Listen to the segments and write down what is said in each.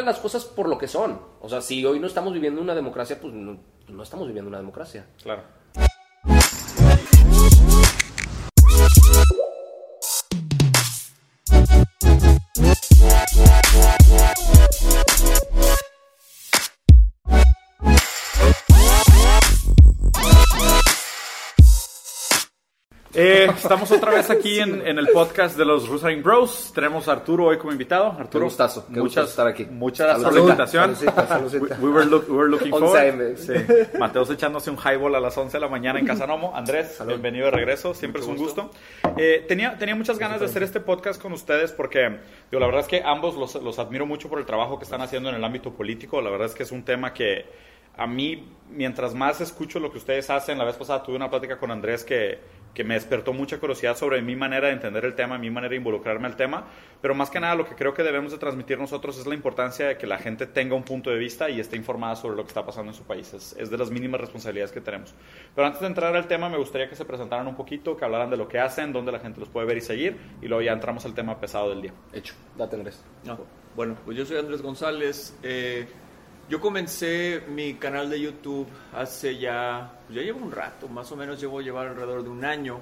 las cosas por lo que son. O sea, si hoy no estamos viviendo una democracia, pues no, no estamos viviendo una democracia. Claro. Eh, estamos otra vez aquí en, en el podcast de los Rusain Bros. Tenemos a Arturo hoy como invitado. Arturo, gustazo, muchas, estar aquí. Muchas gracias por la invitación. We, we were, look- we were looking 11 forward. Sí. Mateos echándose un highball a las 11 de la mañana en Casanomo. Andrés, bienvenido de regreso. Siempre es un gusto. Eh, tenía, tenía muchas ganas de hacer este podcast con ustedes porque la verdad es que ambos los, los admiro mucho por el trabajo que están haciendo en el ámbito político. La verdad es que es un tema que a mí, mientras más escucho lo que ustedes hacen, la vez pasada tuve una plática con Andrés que, que me despertó mucha curiosidad sobre mi manera de entender el tema, mi manera de involucrarme al tema, pero más que nada lo que creo que debemos de transmitir nosotros es la importancia de que la gente tenga un punto de vista y esté informada sobre lo que está pasando en su país. Es, es de las mínimas responsabilidades que tenemos. Pero antes de entrar al tema, me gustaría que se presentaran un poquito, que hablaran de lo que hacen, dónde la gente los puede ver y seguir, y luego ya entramos al tema pesado del día. Hecho, date Andrés. No. Bueno, pues yo soy Andrés González. Eh, yo comencé mi canal de YouTube hace ya, pues ya llevo un rato, más o menos llevo llevar alrededor de un año.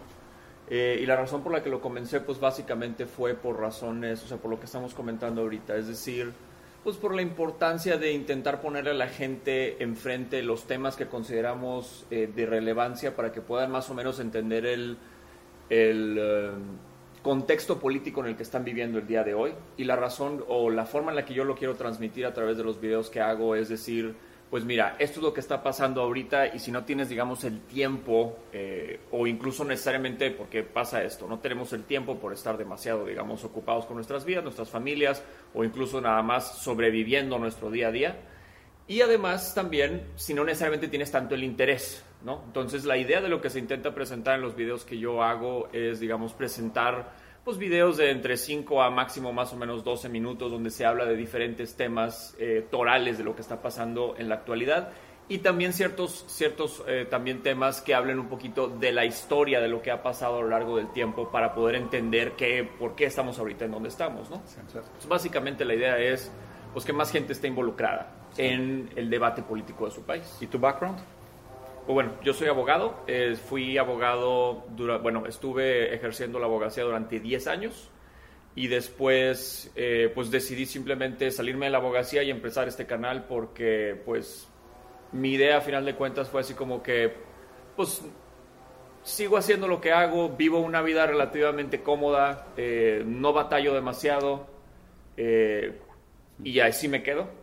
Eh, y la razón por la que lo comencé, pues básicamente fue por razones, o sea, por lo que estamos comentando ahorita, es decir, pues por la importancia de intentar ponerle a la gente enfrente los temas que consideramos eh, de relevancia para que puedan más o menos entender el, el eh, contexto político en el que están viviendo el día de hoy y la razón o la forma en la que yo lo quiero transmitir a través de los videos que hago es decir, pues mira, esto es lo que está pasando ahorita y si no tienes, digamos, el tiempo eh, o incluso necesariamente porque pasa esto, no tenemos el tiempo por estar demasiado, digamos, ocupados con nuestras vidas, nuestras familias o incluso nada más sobreviviendo nuestro día a día. Y además también, si no necesariamente tienes tanto el interés, ¿no? Entonces la idea de lo que se intenta presentar en los videos que yo hago es, digamos, presentar pues videos de entre 5 a máximo más o menos 12 minutos donde se habla de diferentes temas eh, torales de lo que está pasando en la actualidad y también ciertos, ciertos eh, también temas que hablen un poquito de la historia de lo que ha pasado a lo largo del tiempo para poder entender qué, por qué estamos ahorita en donde estamos, ¿no? Entonces, básicamente la idea es pues que más gente esté involucrada en el debate político de su país. ¿Y tu background? Bueno, yo soy abogado, eh, fui abogado, dura- bueno, estuve ejerciendo la abogacía durante 10 años y después eh, pues decidí simplemente salirme de la abogacía y empezar este canal porque pues mi idea a final de cuentas fue así como que pues sigo haciendo lo que hago, vivo una vida relativamente cómoda, eh, no batallo demasiado eh, y así me quedo.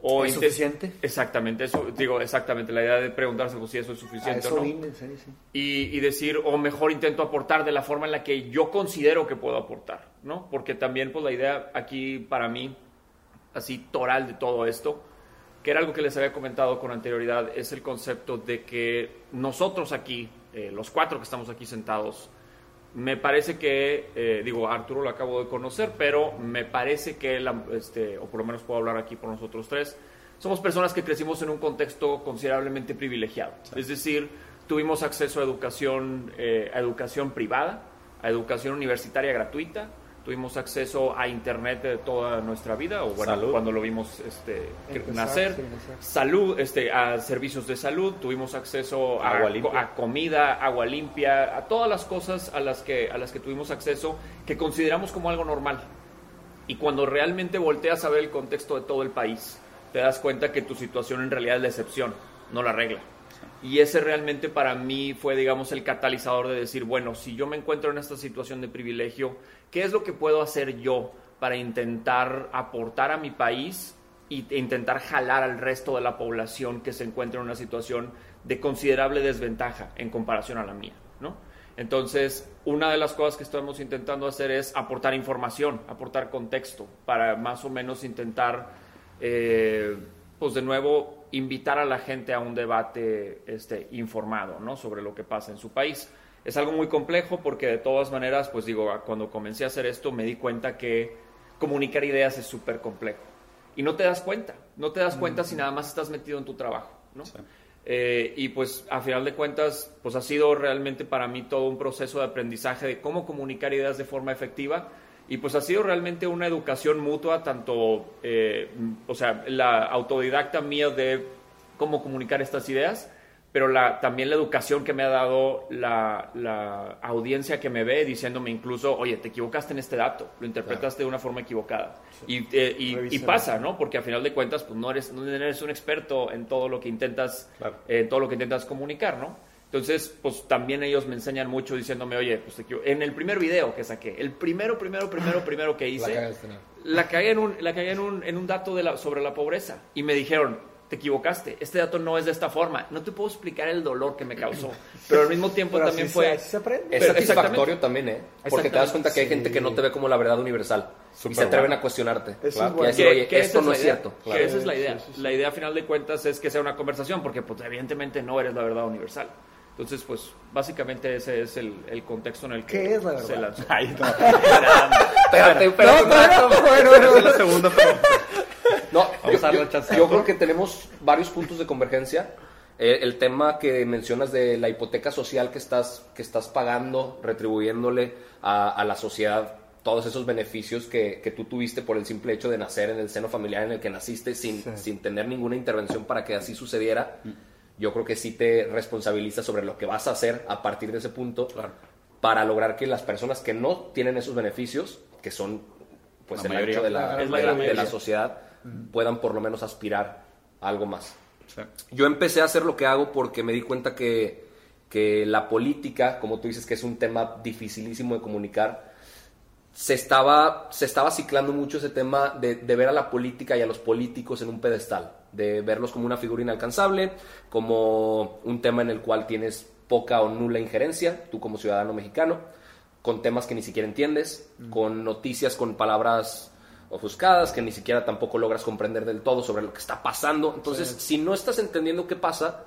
O ¿Es suficiente? Exactamente, eso digo exactamente la idea de preguntarse pues, si eso es suficiente eso o no vine, sí, sí. y, y decir, o mejor intento aportar de la forma en la que yo considero que puedo aportar, ¿no? Porque también, pues la idea aquí para mí, así toral de todo esto, que era algo que les había comentado con anterioridad, es el concepto de que nosotros aquí, eh, los cuatro que estamos aquí sentados, me parece que, eh, digo, Arturo lo acabo de conocer, pero me parece que, la- este, o por lo menos puedo hablar aquí por nosotros tres, somos personas que crecimos en un contexto considerablemente privilegiado. Es decir, tuvimos acceso a educación, eh, a educación privada, a educación universitaria gratuita, tuvimos acceso a internet de toda nuestra vida, o bueno, Salud. cuando lo vimos este, Empezar, nacer, sí, salud, este, a servicios de salud, tuvimos acceso a, a comida, agua limpia, a todas las cosas a las que, a las que tuvimos acceso que consideramos como algo normal. Y cuando realmente volteas a ver el contexto de todo el país, te das cuenta que tu situación en realidad es la excepción, no la regla. Y ese realmente para mí fue, digamos, el catalizador de decir, bueno, si yo me encuentro en esta situación de privilegio, ¿qué es lo que puedo hacer yo para intentar aportar a mi país e intentar jalar al resto de la población que se encuentra en una situación de considerable desventaja en comparación a la mía, ¿no? Entonces, una de las cosas que estamos intentando hacer es aportar información, aportar contexto, para más o menos intentar, eh, pues de nuevo, invitar a la gente a un debate este, informado, ¿no? Sobre lo que pasa en su país. Es algo muy complejo porque de todas maneras, pues digo, cuando comencé a hacer esto me di cuenta que comunicar ideas es súper complejo. Y no te das cuenta, no te das cuenta si nada más estás metido en tu trabajo, ¿no? Eh, y pues a final de cuentas, pues ha sido realmente para mí todo un proceso de aprendizaje de cómo comunicar ideas de forma efectiva Y pues ha sido realmente una educación mutua, tanto, eh, o sea, la autodidacta mía de cómo comunicar estas ideas, pero la, también la educación que me ha dado la, la, audiencia que me ve diciéndome incluso, oye, te equivocaste en este dato, lo interpretaste de una forma equivocada. Y, eh, y, pasa, ¿no? Porque a final de cuentas, pues no eres, no eres un experto en todo lo que intentas, en todo lo que intentas comunicar, ¿no? Entonces, pues también ellos me enseñan mucho diciéndome, oye, pues en el primer video que saqué, el primero, primero, primero, primero que hice, la, cagué en un, la cagué en un, en un dato de la, sobre la pobreza. Y me dijeron, te equivocaste, este dato no es de esta forma, no te puedo explicar el dolor que me causó, pero al mismo tiempo también fue... Es satisfactorio también, ¿eh? Porque te das cuenta que hay gente que no te ve como la verdad universal y se atreven a cuestionarte. claro. decir, oye, esto no es cierto. Que esa es la idea. La idea, a final de cuentas, es que sea una conversación, porque pues, evidentemente no eres la verdad universal. Entonces, pues, básicamente ese es el, el contexto en el que ¿Qué es la verdad? se lanzó. Ay, no. espérate, espérate. No, bueno, bueno, Es la segunda pregunta. No, Vamos yo, a yo- creo que tenemos varios puntos de convergencia. Eh, el tema que mencionas de la hipoteca social que estás, que estás pagando, retribuyéndole a, a la sociedad todos esos beneficios que, que tú tuviste por el simple hecho de nacer en el seno familiar en el que naciste sin, sin tener ninguna intervención para que así sucediera. Yo creo que sí te responsabiliza sobre lo que vas a hacer a partir de ese punto para lograr que las personas que no tienen esos beneficios, que son pues La el mayoría. ancho de la, la de la- de la sociedad, puedan por lo menos aspirar a algo más. Sí. Yo empecé a hacer lo que hago porque me di cuenta que, que la política, como tú dices, que es un tema dificilísimo de comunicar, se estaba, se estaba ciclando mucho ese tema de, de ver a la política y a los políticos en un pedestal, de verlos como una figura inalcanzable, como un tema en el cual tienes poca o nula injerencia, tú como ciudadano mexicano, con temas que ni siquiera entiendes, con noticias con palabras ofuscadas que ni siquiera tampoco logras comprender del todo sobre lo que está pasando. Entonces, si no estás entendiendo qué pasa,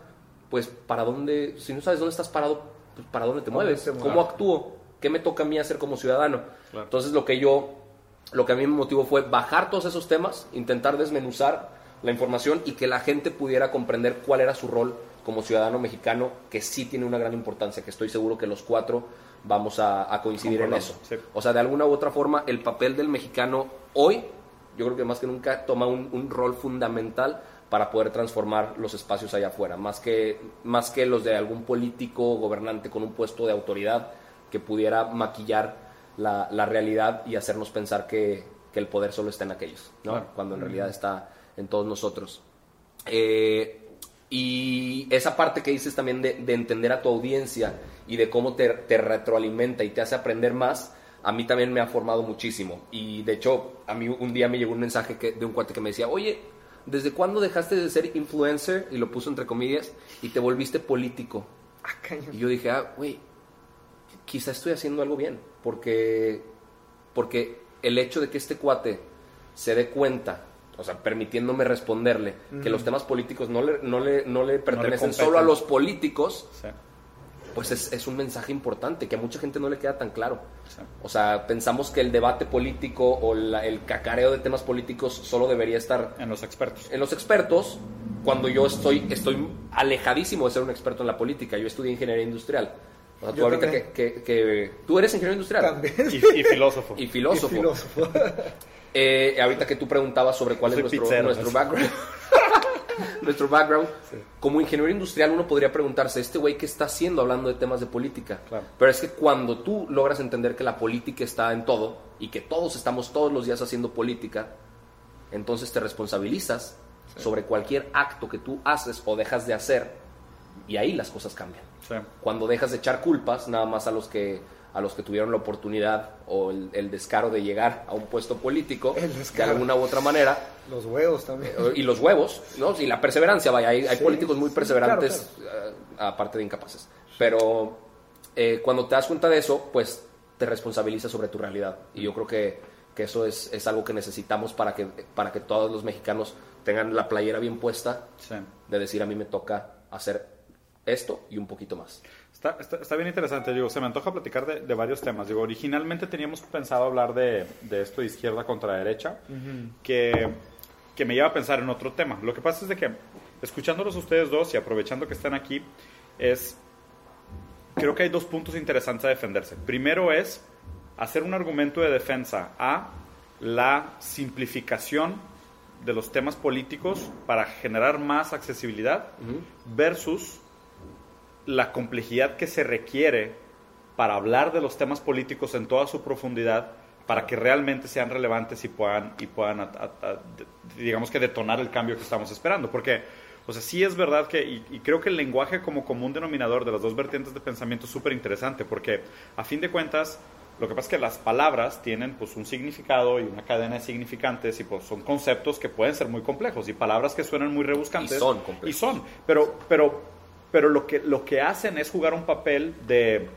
pues para dónde, si no sabes dónde estás parado, pues para dónde te ¿Dónde mueves, cómo actúo, qué me toca a mí hacer como ciudadano. Entonces, lo que yo, lo que a mí me motivó fue bajar todos esos temas, intentar desmenuzar la información y que la gente pudiera comprender cuál era su rol como ciudadano mexicano, que sí tiene una gran importancia, que estoy seguro que los cuatro vamos a, a coincidir en eso. Sí. O sea, de alguna u otra forma, el papel del mexicano hoy, yo creo que más que nunca toma un, un rol fundamental para poder transformar los espacios allá afuera, más que, más que los de algún político gobernante con un puesto de autoridad que pudiera maquillar la, la realidad y hacernos pensar que, que el poder solo está en aquellos, ¿no? Claro. cuando en realidad está en todos nosotros. Eh, y esa parte que dices también de, de entender a tu audiencia y de cómo te, te retroalimenta y te hace aprender más, a mí también me ha formado muchísimo. Y de hecho, a mí un día me llegó un mensaje que, de un cuate que me decía, oye, ¿desde cuándo dejaste de ser influencer? Y lo puso entre comillas, y te volviste político. Ah, cañón. Y yo dije, ah, güey, quizá estoy haciendo algo bien, porque, porque el hecho de que este cuate se dé cuenta, o sea, permitiéndome responderle, que los temas políticos no le, no le, no le pertenecen solo a los políticos, Sí. Pues es, es un mensaje importante que a mucha gente no le queda tan claro. Sí. O sea, pensamos que el debate político o la- el cacareo de temas políticos solo debería estar En los expertos. en los expertos cuando yo estoy, estoy alejadísimo de ser un experto en la política. Yo estudié ingeniería industrial. O sea, tú ahorita que, también. que- que- Tú eres ingeniero industrial También. Y, y filósofo. y filósofo. Y filósofo. Eh, ahorita que tú preguntabas sobre cuál es nuestro, pizzero, nuestro background. nuestro background. Como ingeniero industrial uno podría preguntarse, ¿este güey qué está haciendo hablando de temas de política? Claro. Pero es que cuando tú logras entender que la política está en todo y que todos estamos todos los días haciendo política, entonces te responsabilizas sobre cualquier acto que tú haces o dejas de hacer y ahí las cosas cambian Sí. cuando dejas de echar culpas nada más a los que a los que tuvieron la oportunidad o el, el descaro de llegar a un puesto político de alguna u otra manera. Los huevos también. eh, y los huevos no y la perseverancia vaya hay, hay Sí, políticos muy sí, perseverantes eh, aparte de incapaces. Pero eh, cuando te das cuenta de eso pues te responsabilizas sobre tu realidad. Y yo creo que, que eso es, es algo que necesitamos para que para que todos los mexicanos tengan la playera bien puesta Sí. de decir a mí me toca hacer esto y un poquito más Está, está, está bien interesante, digo, se me antoja platicar de, de varios temas. Digo, originalmente teníamos pensado hablar de, de esto de izquierda contra derecha, que, que me lleva a pensar en otro tema. Lo que pasa es de que, escuchándolos ustedes dos y aprovechando que están aquí, es, creo que hay dos puntos interesantes a defenderse. Primero es hacer un argumento de defensa a la simplificación de los temas políticos para generar más accesibilidad versus la complejidad que se requiere para hablar de los temas políticos en toda su profundidad para que realmente sean relevantes y puedan, y puedan digamos que detonar el cambio que estamos esperando. Porque, o sea, sí es verdad que, y, creo que el lenguaje como común denominador de las dos vertientes de pensamiento es súper interesante, porque a fin de cuentas, lo que pasa es que las palabras tienen pues un significado y una cadena de significantes y pues son conceptos que pueden ser muy complejos y palabras que suenan muy rebuscantes. Y son complejos. Y son, pero, pero, pero lo, que, lo que hacen es jugar un papel de,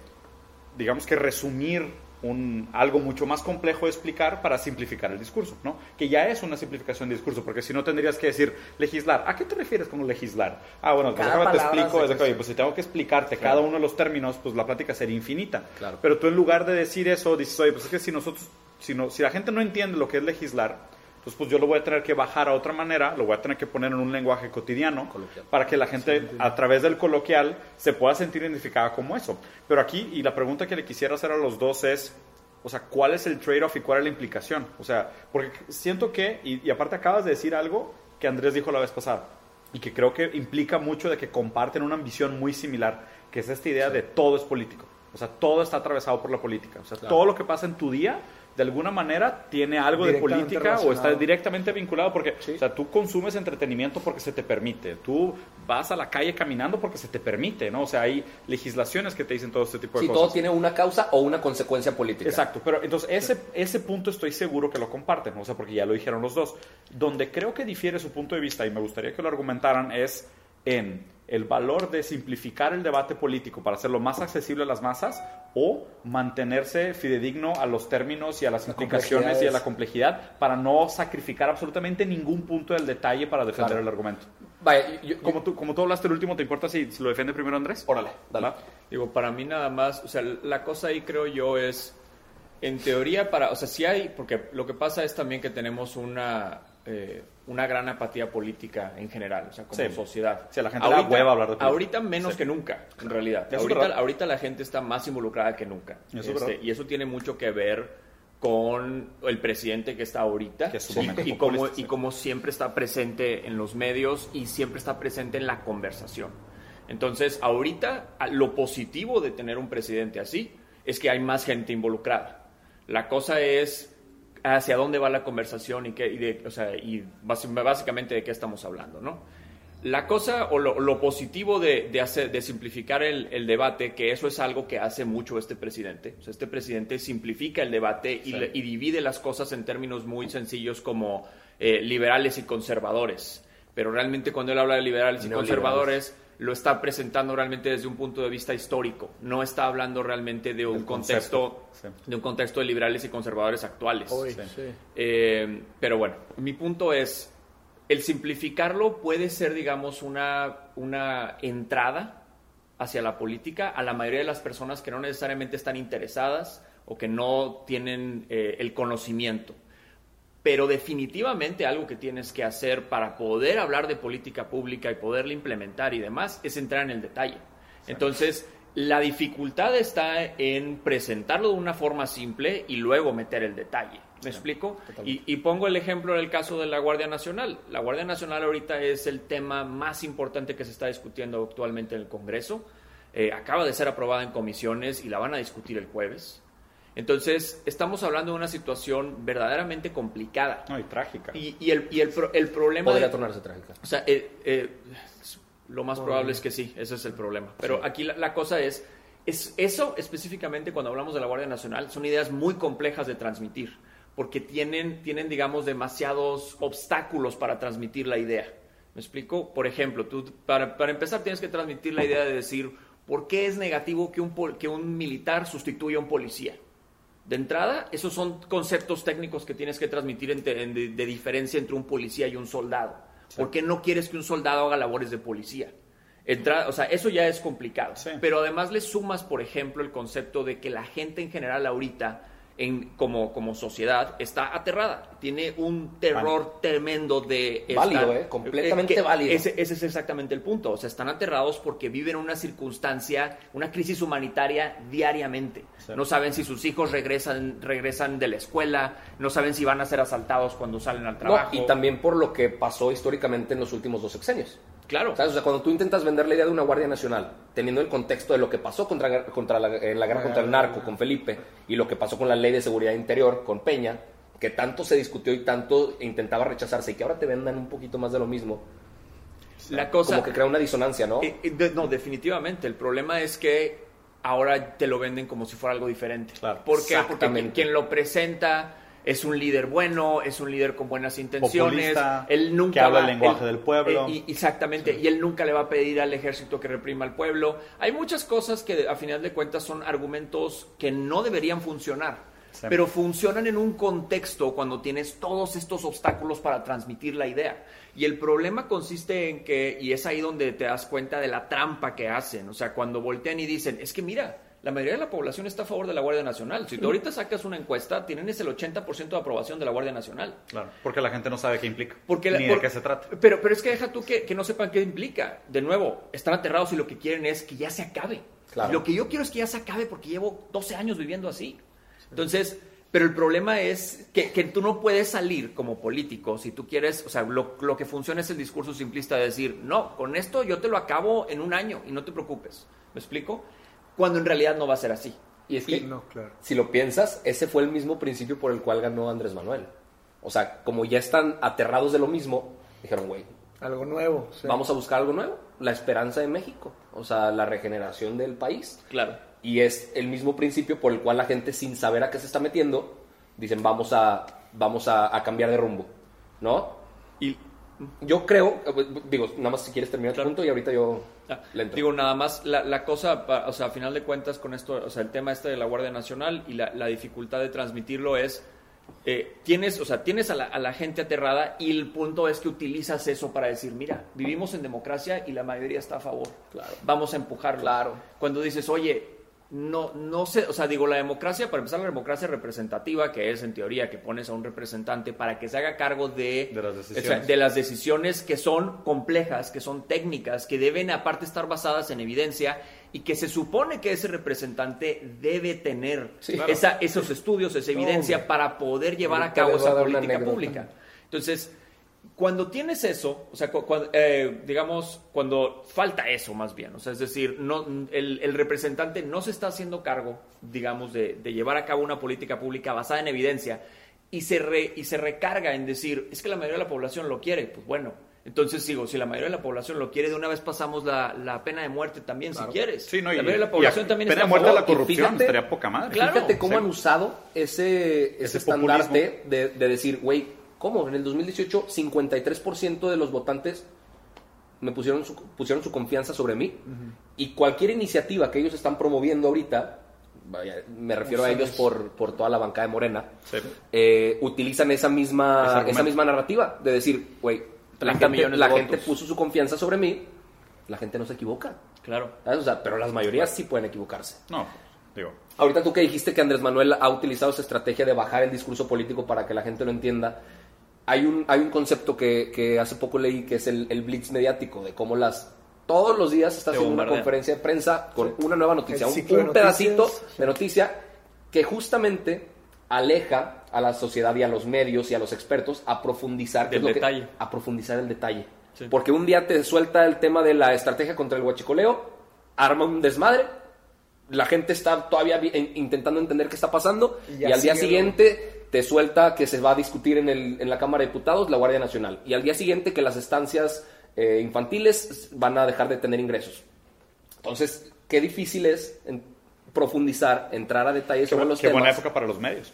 digamos que resumir un, algo mucho más complejo de explicar para simplificar el discurso, ¿no? Que ya es una simplificación de discurso, porque si no tendrías que decir legislar. ¿A qué te refieres con legislar? Ah, bueno, pues déjame te explico. pues si tengo que explicarte cada uno de los términos, pues la plática sería infinita. Claro. Pero tú en lugar de decir eso, dices, oye, pues es que si nosotros, si, no, si la gente no entiende lo que es legislar, entonces, pues yo lo voy a tener que bajar a otra manera, lo voy a tener que poner en un lenguaje cotidiano para que la gente a través del coloquial se pueda sentir identificada como eso. Pero aquí, y la pregunta que le quisiera hacer a los dos es, o sea, ¿cuál es el trade-off y cuál es la implicación? O sea, porque siento que, y, y aparte acabas de decir algo que Andrés dijo la vez pasada, y que creo que implica mucho de que comparten una ambición muy similar, que es esta idea de todo es político. O sea, todo está atravesado por la política. O sea, todo lo que pasa en tu día de alguna manera tiene algo de política o está directamente vinculado porque o sea, tú consumes entretenimiento porque se te permite, tú vas a la calle caminando porque se te permite, ¿no? O sea, hay legislaciones que te dicen todo este tipo de sí, cosas. todo tiene una causa o una consecuencia política. Exacto, pero entonces ese, ese punto estoy seguro que lo comparten, o sea, porque ya lo dijeron los dos. Donde creo que difiere su punto de vista y me gustaría que lo argumentaran es en el valor de simplificar el debate político para hacerlo más accesible a las masas o mantenerse fidedigno a los términos y a las implicaciones y a la complejidad para no sacrificar absolutamente ningún punto del detalle para defender el argumento. Vaya, como, tú, como tú hablaste el último, ¿te importa si, lo defiende primero Andrés? Órale, dale. Digo, para mí nada más, o sea, la cosa ahí creo yo es, en teoría, para, o sea, si hay, porque lo que pasa es también que tenemos una... Eh, una gran apatía política en general, o sea, como sociedad. Sí, la gente ahorita, hueva hablar de política. Ahorita menos que nunca, en realidad. Ahorita, ahorita, la gente está más involucrada que nunca. Este, y eso tiene mucho que ver con el presidente que está ahorita y, como, y como siempre está presente en los medios y siempre está presente en la conversación. Entonces, ahorita lo positivo de tener un presidente así es que hay más gente involucrada. La cosa es hacia dónde va la conversación y, qué, y, de, o sea, y básicamente de qué estamos hablando, ¿no? La cosa o lo, positivo de, de, hacer, de simplificar el, el, debate, que eso es algo que hace mucho este presidente. O sea, este presidente simplifica el debate y, y, divide las cosas en términos muy sencillos como eh, liberales y conservadores. Pero realmente cuando él habla de liberales y conservadores lo está presentando realmente desde un punto de vista histórico, no está hablando realmente de un contexto de un contexto de liberales y conservadores actuales. Eh, pero bueno, mi punto es el simplificarlo puede ser, digamos, una, una entrada hacia la política a la mayoría de las personas que no necesariamente están interesadas o que no tienen eh, el conocimiento pero definitivamente algo que tienes que hacer para poder hablar de política pública y poderla implementar y demás es entrar en el detalle. Entonces, la dificultad está en presentarlo de una forma simple y luego meter el detalle. ¿Me explico? Y, pongo el ejemplo del caso de la Guardia Nacional. La Guardia Nacional ahorita es el tema más importante que se está discutiendo actualmente en el Congreso. Eh, acaba de ser aprobada en comisiones y la van a discutir el jueves. Entonces, estamos hablando de una situación verdaderamente complicada. No, y trágica. Y, el, y el, el, problema... Podría tornarse trágica. O sea, eh, eh, lo más probable es que sí, ese es el problema. Pero aquí la, cosa es, es, eso específicamente cuando hablamos de la Guardia Nacional, son ideas muy complejas de transmitir, porque tienen, tienen digamos, demasiados obstáculos para transmitir la idea. ¿Me explico? Por ejemplo, tú, para, para empezar tienes que transmitir la idea de decir, ¿por qué es negativo que un, que un militar sustituya a un policía? De entrada, esos son conceptos técnicos que tienes que transmitir de, diferencia entre un policía y un soldado. ¿Por qué no quieres que un soldado haga labores de policía? o sea, eso ya es complicado. Pero además le sumas, por ejemplo, el concepto de que la gente en general ahorita en, como, como sociedad está aterrada. Tiene un terror tremendo de... Válido, ¿eh? Completamente que válido. Ese, ese es exactamente el punto. O sea, están aterrados porque viven una circunstancia, una crisis humanitaria diariamente. No saben si sus hijos regresan, regresan de la escuela, no saben si van a ser asaltados cuando salen al No, trabajo. y también por lo que pasó históricamente en los últimos dos sexenios. Claro. ¿Sabes? O sea, cuando tú intentas vender la idea de una Guardia Nacional, teniendo el contexto de lo que pasó contra, contra la, en la guerra contra el narco con Felipe y lo que pasó con la ley de seguridad interior con Peña, que tanto se discutió y tanto intentaba rechazarse y que ahora te vendan un poquito más de lo mismo, La cosa... como que crea una disonancia, ¿no? Eh, eh, de- no, definitivamente. El problema es que ahora te lo venden como si fuera algo diferente. Claro. ¿Por qué? Porque quien, quien lo presenta es un líder bueno, es un líder con buenas intenciones. Populista, él nunca que habla va- el lenguaje él- del pueblo. eh, y- exactamente. Y él nunca le va a pedir al ejército que reprima al pueblo. Hay muchas cosas que a final de cuentas son argumentos que no deberían funcionar. Sí. Pero funcionan en un contexto cuando tienes todos estos obstáculos para transmitir la idea. Y el problema consiste en que, y es ahí donde te das cuenta de la trampa que hacen, o sea, cuando voltean y dicen, es que mira, la mayoría de la población está a favor de la Guardia Nacional. Si tú ahorita sacas una encuesta, tienen ese el 80% de aprobación de la Guardia Nacional. Claro, porque la gente no sabe qué implica, Porque la- ni por- de qué se trata. Pero, pero es que deja tú que, que no sepan qué implica. De nuevo, están aterrados y lo que quieren es que ya se acabe. Claro. Lo que yo quiero es que ya se acabe porque llevo 12 años viviendo así. Entonces, pero el problema es que, que tú no puedes salir como político si tú quieres, o sea, lo, lo que funciona es el discurso simplista de decir, no, con esto yo te lo acabo en un año y no te preocupes. ¿Me explico? Cuando en realidad no va a ser así. Y es que, No, claro. si lo piensas, ese fue el mismo principio por el cual ganó Andrés Manuel. O sea, como ya están aterrados de lo mismo, dijeron, güey, Algo nuevo. sí. vamos a buscar algo nuevo, la esperanza de México, o sea, la regeneración del país. Claro. Y es el mismo principio por el cual la gente, sin saber a qué se está metiendo, dicen, vamos a, vamos a, a cambiar de rumbo, ¿no? Y Yo creo, eh, digo, nada más si quieres terminar Claro. punto y ahorita yo Ah. Digo, nada más, la, la cosa, o sea, a final de cuentas con esto, o sea, el tema este de la Guardia Nacional y la, la dificultad de transmitirlo es, eh, tienes, o sea, tienes a la, a la gente aterrada y el punto es que utilizas eso para decir, mira, vivimos en democracia y la mayoría está a favor. Claro. Vamos a empujarlo. Claro. Cuando dices, oye, no, no sé, o sea, digo, la democracia, para empezar, la democracia representativa, que es en teoría que pones a un representante para que se haga cargo de, De las o decisiones. sea, de las decisiones que son complejas, que son técnicas, que deben aparte estar basadas en evidencia y que se supone que ese representante debe tener Sí. Claro. esa- esos estudios, esa evidencia para poder llevar a cabo esa política pública. Entonces, cuando tienes eso, o sea, cu- cuando, eh, digamos, cuando falta eso más bien, o sea, es decir, no, el, el representante no se está haciendo cargo, digamos, de, de llevar a cabo una política pública basada en evidencia y se, re- y se recarga en decir, es que la mayoría de la población lo quiere, pues bueno. Entonces digo, si la mayoría de la población lo quiere, de una vez pasamos la, la pena de muerte también, si quieres. Sí, no, y, la mayoría de la y población a- también pena está de muerte a favor. la corrupción fíjate- estaría poca madre. Claro, Fíjate cómo han usado ese, ese, Ese estandarte de, de decir, güey, ¿cómo? En el 2018, 53% de los votantes me pusieron su, pusieron su confianza sobre mí. Y cualquier iniciativa que ellos están promoviendo ahorita, vaya, me refiero a ellos por, por toda la bancada de Morena, Sí. eh, utilizan esa misma, esa misma narrativa de decir, güey, la, 30 gente, la gente puso su confianza sobre mí, la gente no se equivoca. Claro. ¿sabes? O sea, pero las mayorías sí pueden equivocarse. No, digo, Ahorita tú que dijiste que Andrés Manuel ha utilizado esa estrategia de bajar el discurso político para que la gente lo entienda, hay un, hay un concepto que, que hace poco leí que es el, el blitz mediático, de cómo las todos los días está haciendo una conferencia de prensa con una nueva noticia, El un, de pedacito de noticia que justamente aleja a la sociedad y a los medios y a los expertos a profundizar es lo que- detalle. a profundizar el detalle. Sí. Porque un día te suelta el tema de la estrategia contra el huachicoleo, arma un desmadre, la gente está todavía intentando entender qué está pasando Y y, al día siguiente te suelta que se va a discutir en, el- en la Cámara de Diputados la Guardia Nacional y al día siguiente que las estancias eh, infantiles van a dejar de tener ingresos. Entonces, qué difícil es en- profundizar, entrar a detalles qué, sobre los qué temas. buena época para los medios.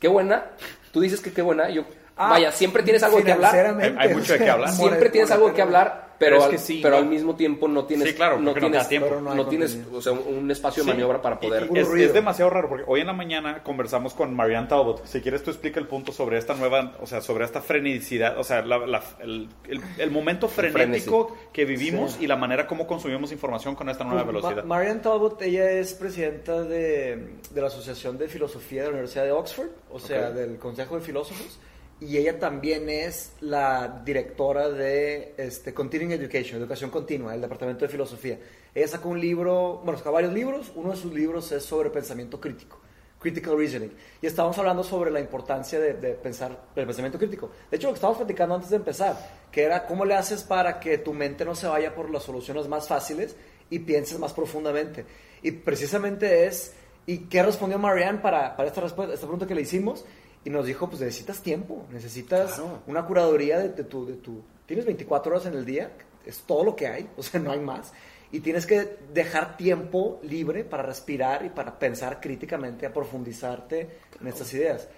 Qué buena. Tú dices que qué buena. Yo, Ah, vaya, siempre tienes algo que hablar. Hay- hay mucho de qué hablar. Siempre tienes algo que hablar, pero, es al, que sí, pero no. al mismo tiempo no tienes Sí, claro, no no tienes da tiempo. Pero no no tienes o sea, un, espacio de Sí. maniobra para poder Y- y es, es demasiado raro porque hoy en la mañana conversamos con Marianne Talbot. Si quieres tú explica el punto sobre esta nueva, o sea, sobre esta freneticidad, o sea, la- la- el, el- el momento frenético que vivimos Sí. y la manera como consumimos información con esta nueva Pues, velocidad. Ma- Marianne Talbot, ella es presidenta de, de la Asociación de Filosofía de la Universidad de Oxford, o sea, Ok. del Consejo de Filósofos, y ella también es la directora de este, Continuing Education, Educación Continua, del Departamento de Filosofía. Ella sacó un libro, bueno, sacó varios libros, uno de sus libros es sobre pensamiento crítico. Critical Reasoning. Y estábamos hablando sobre la importancia de, pensar, del pensamiento crítico. De hecho, lo que estábamos platicando antes de empezar, que era cómo le haces para que tu mente no se vaya por las soluciones más fáciles y pienses más profundamente. Y precisamente es, ¿y qué respondió Marianne para, para esta, respuesta, esta pregunta que le hicimos? Y nos dijo, pues necesitas tiempo, necesitas Claro. una curaduría de, de tu, de tu... Tienes 24 horas en el día, es todo lo que hay, o sea, no hay más. Y tienes que dejar tiempo libre para respirar y para pensar críticamente, a profundizarte en estas ideas.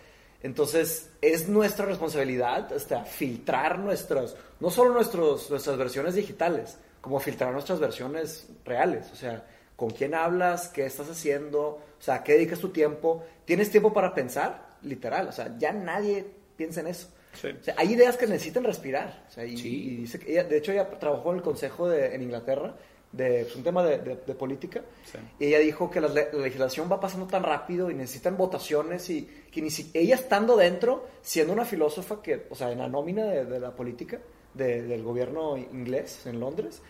Entonces, es nuestra responsabilidad hasta filtrar nuestras, no solo nuestros, nuestras versiones digitales, como filtrar nuestras versiones reales. O sea, con quién hablas, qué estás haciendo, o sea, qué dedicas tu tiempo. ¿Tienes tiempo para pensar? Literal, o sea, ya nadie piensa en eso. Sí. O sea, hay ideas que necesitan respirar. O sea, y, Sí. y dice que ella, de hecho, ella trabajó en el consejo de, en Inglaterra de pues, un tema de, de- de política. Sí. Y ella dijo que la, le- la legislación va pasando tan rápido y necesitan votaciones y que ni si, ella estando dentro, siendo una filósofa que, o sea, en la nómina de, la política de- del gobierno inglés en Londres,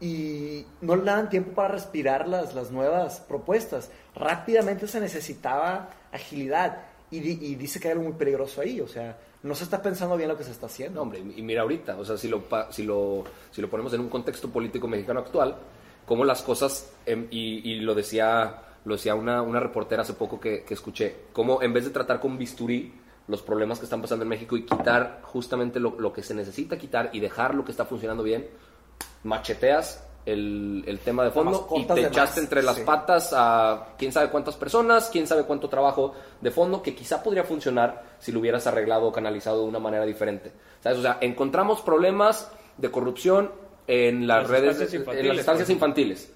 y no le daban tiempo para respirar las, las nuevas propuestas. Rápidamente se necesitaba agilidad y, di- y dice que hay algo muy peligroso ahí, o sea, no se está pensando bien lo que se está haciendo. No, hombre, y mira ahorita, o sea, si lo, si lo, si lo ponemos en un contexto político mexicano actual, cómo las cosas, em, y, y lo decía, lo decía una, una reportera hace poco que, que escuché, cómo en vez de tratar con bisturí los problemas que están pasando en México y quitar justamente lo, lo que se necesita quitar y dejar lo que está funcionando bien, macheteas el, el tema de fondo y te de echaste más, entre las sí. patas a quién sabe cuántas personas, quién sabe cuánto trabajo de fondo que quizá podría funcionar si lo hubieras arreglado o canalizado de una manera diferente. ¿Sabes? O sea, encontramos problemas de corrupción en las, Las redes, en las ejemplo. infantiles.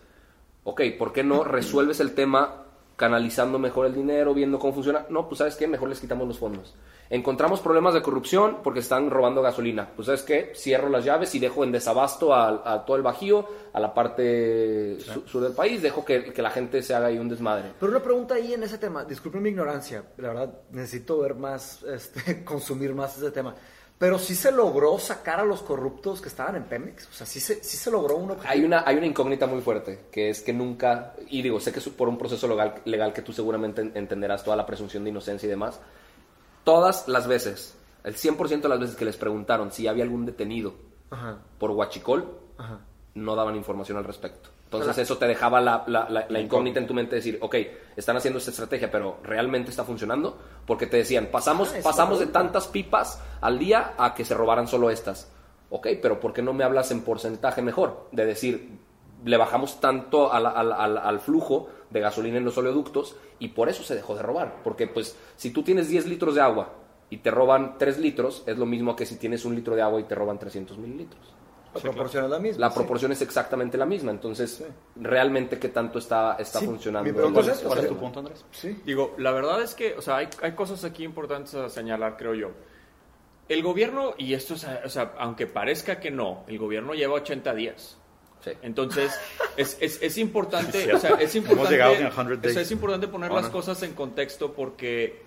Ok, ¿por qué no resuelves el tema canalizando mejor el dinero, viendo cómo funciona? No, pues ¿sabes qué? Mejor les quitamos los fondos. Encontramos problemas de corrupción porque están robando gasolina. Pues ¿sabes qué? Cierro las llaves y dejo en desabasto a, a todo el Bajío, a la parte su- sur del país, dejo que, que la gente se haga ahí un desmadre. Pero una pregunta ahí en ese tema, disculpen mi ignorancia, la verdad necesito ver más, este, consumir más ese tema. Pero sí se logró sacar a los corruptos que estaban en Pemex, o sea, sí se, sí se logró un objetivo. Hay una, hay una incógnita muy fuerte, que es que nunca, y digo, sé que es por un proceso legal, legal que tú seguramente en- entenderás toda la presunción de inocencia y demás, todas las veces, el 100% de las veces que les preguntaron si había algún detenido Ajá, por huachicol, ajá. no daban información al respecto. Entonces eso te dejaba la, la- la- la incógnita en tu mente de decir, ok, están haciendo esta estrategia, pero ¿realmente está funcionando? Porque te decían, pasamos, Ah, pasamos de tantas pipas al día a que se robaran solo estas. Ok, pero ¿por qué no me hablas en porcentaje mejor? De decir, le bajamos tanto al, al- al- al flujo de gasolina en los oleoductos y por eso se dejó de robar. Porque pues si tú tienes 10 litros de agua y te roban 3 litros, es lo mismo que si tienes un litro de agua y te roban 300 mililitros. La proporción es la misma. La sí. proporción es exactamente la misma. Entonces, realmente, ¿qué tanto está, está Sí, funcionando? mi pregunta el es esa, ¿Cuál es tu punto, Andrés? Sí. Digo, la verdad es que, o sea, hay, hay cosas aquí importantes a señalar, creo yo. El gobierno, y esto es, o sea, aunque parezca que no, el gobierno lleva 80 días. Sí. Entonces, es, es, es importante, Sí, o sea, es importante, llegado en 100 o sea, es importante poner Oh, las cosas en contexto porque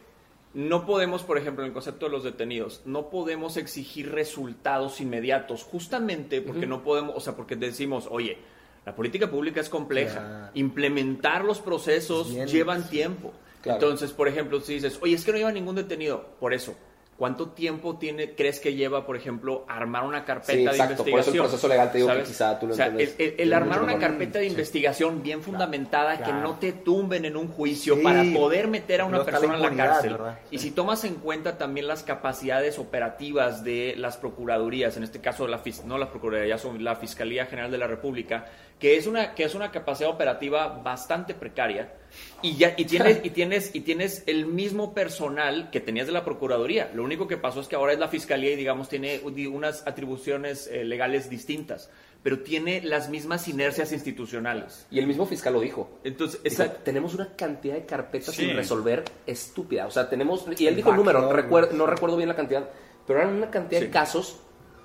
no podemos, por ejemplo, en el concepto de los detenidos, no podemos exigir resultados inmediatos, justamente porque no podemos, o sea, porque decimos, oye, la política pública es compleja, implementar los procesos Bien, llevan sí. tiempo. Claro. Entonces, por ejemplo, si dices, oye, es que no lleva ningún detenido, por eso. ¿Cuánto tiempo tiene, crees que lleva, por ejemplo, armar una carpeta Sí, de exacto. Por eso el investigación? proceso legal te digo que quizá tú lo O sea, entiendes. el, el- el Tiene armar una mejor. carpeta de investigación bien fundamentada que Claro. no te tumben en un juicio Sí. para poder meter a una persona en la cárcel. ¿verdad? Y Sí. si tomas en cuenta también las capacidades operativas de las procuradurías, en este caso la no la procuraduría, ya son la Fiscalía General de la República, que es una que es una capacidad operativa bastante precaria. Y, ya, y, tienes, y, tienes, y tienes el mismo personal que tenías de la Procuraduría. Lo único que pasó es que ahora es la Fiscalía y, digamos, tiene unas atribuciones eh, legales distintas, pero tiene las mismas inercias institucionales. Y el mismo fiscal lo dijo. Entonces, Dijo, esa- tenemos una cantidad de carpetas Sí. sin resolver estúpida. O sea, tenemos. Y él dijo el número, recuer- no recuerdo bien la cantidad, pero eran una cantidad Sí. de casos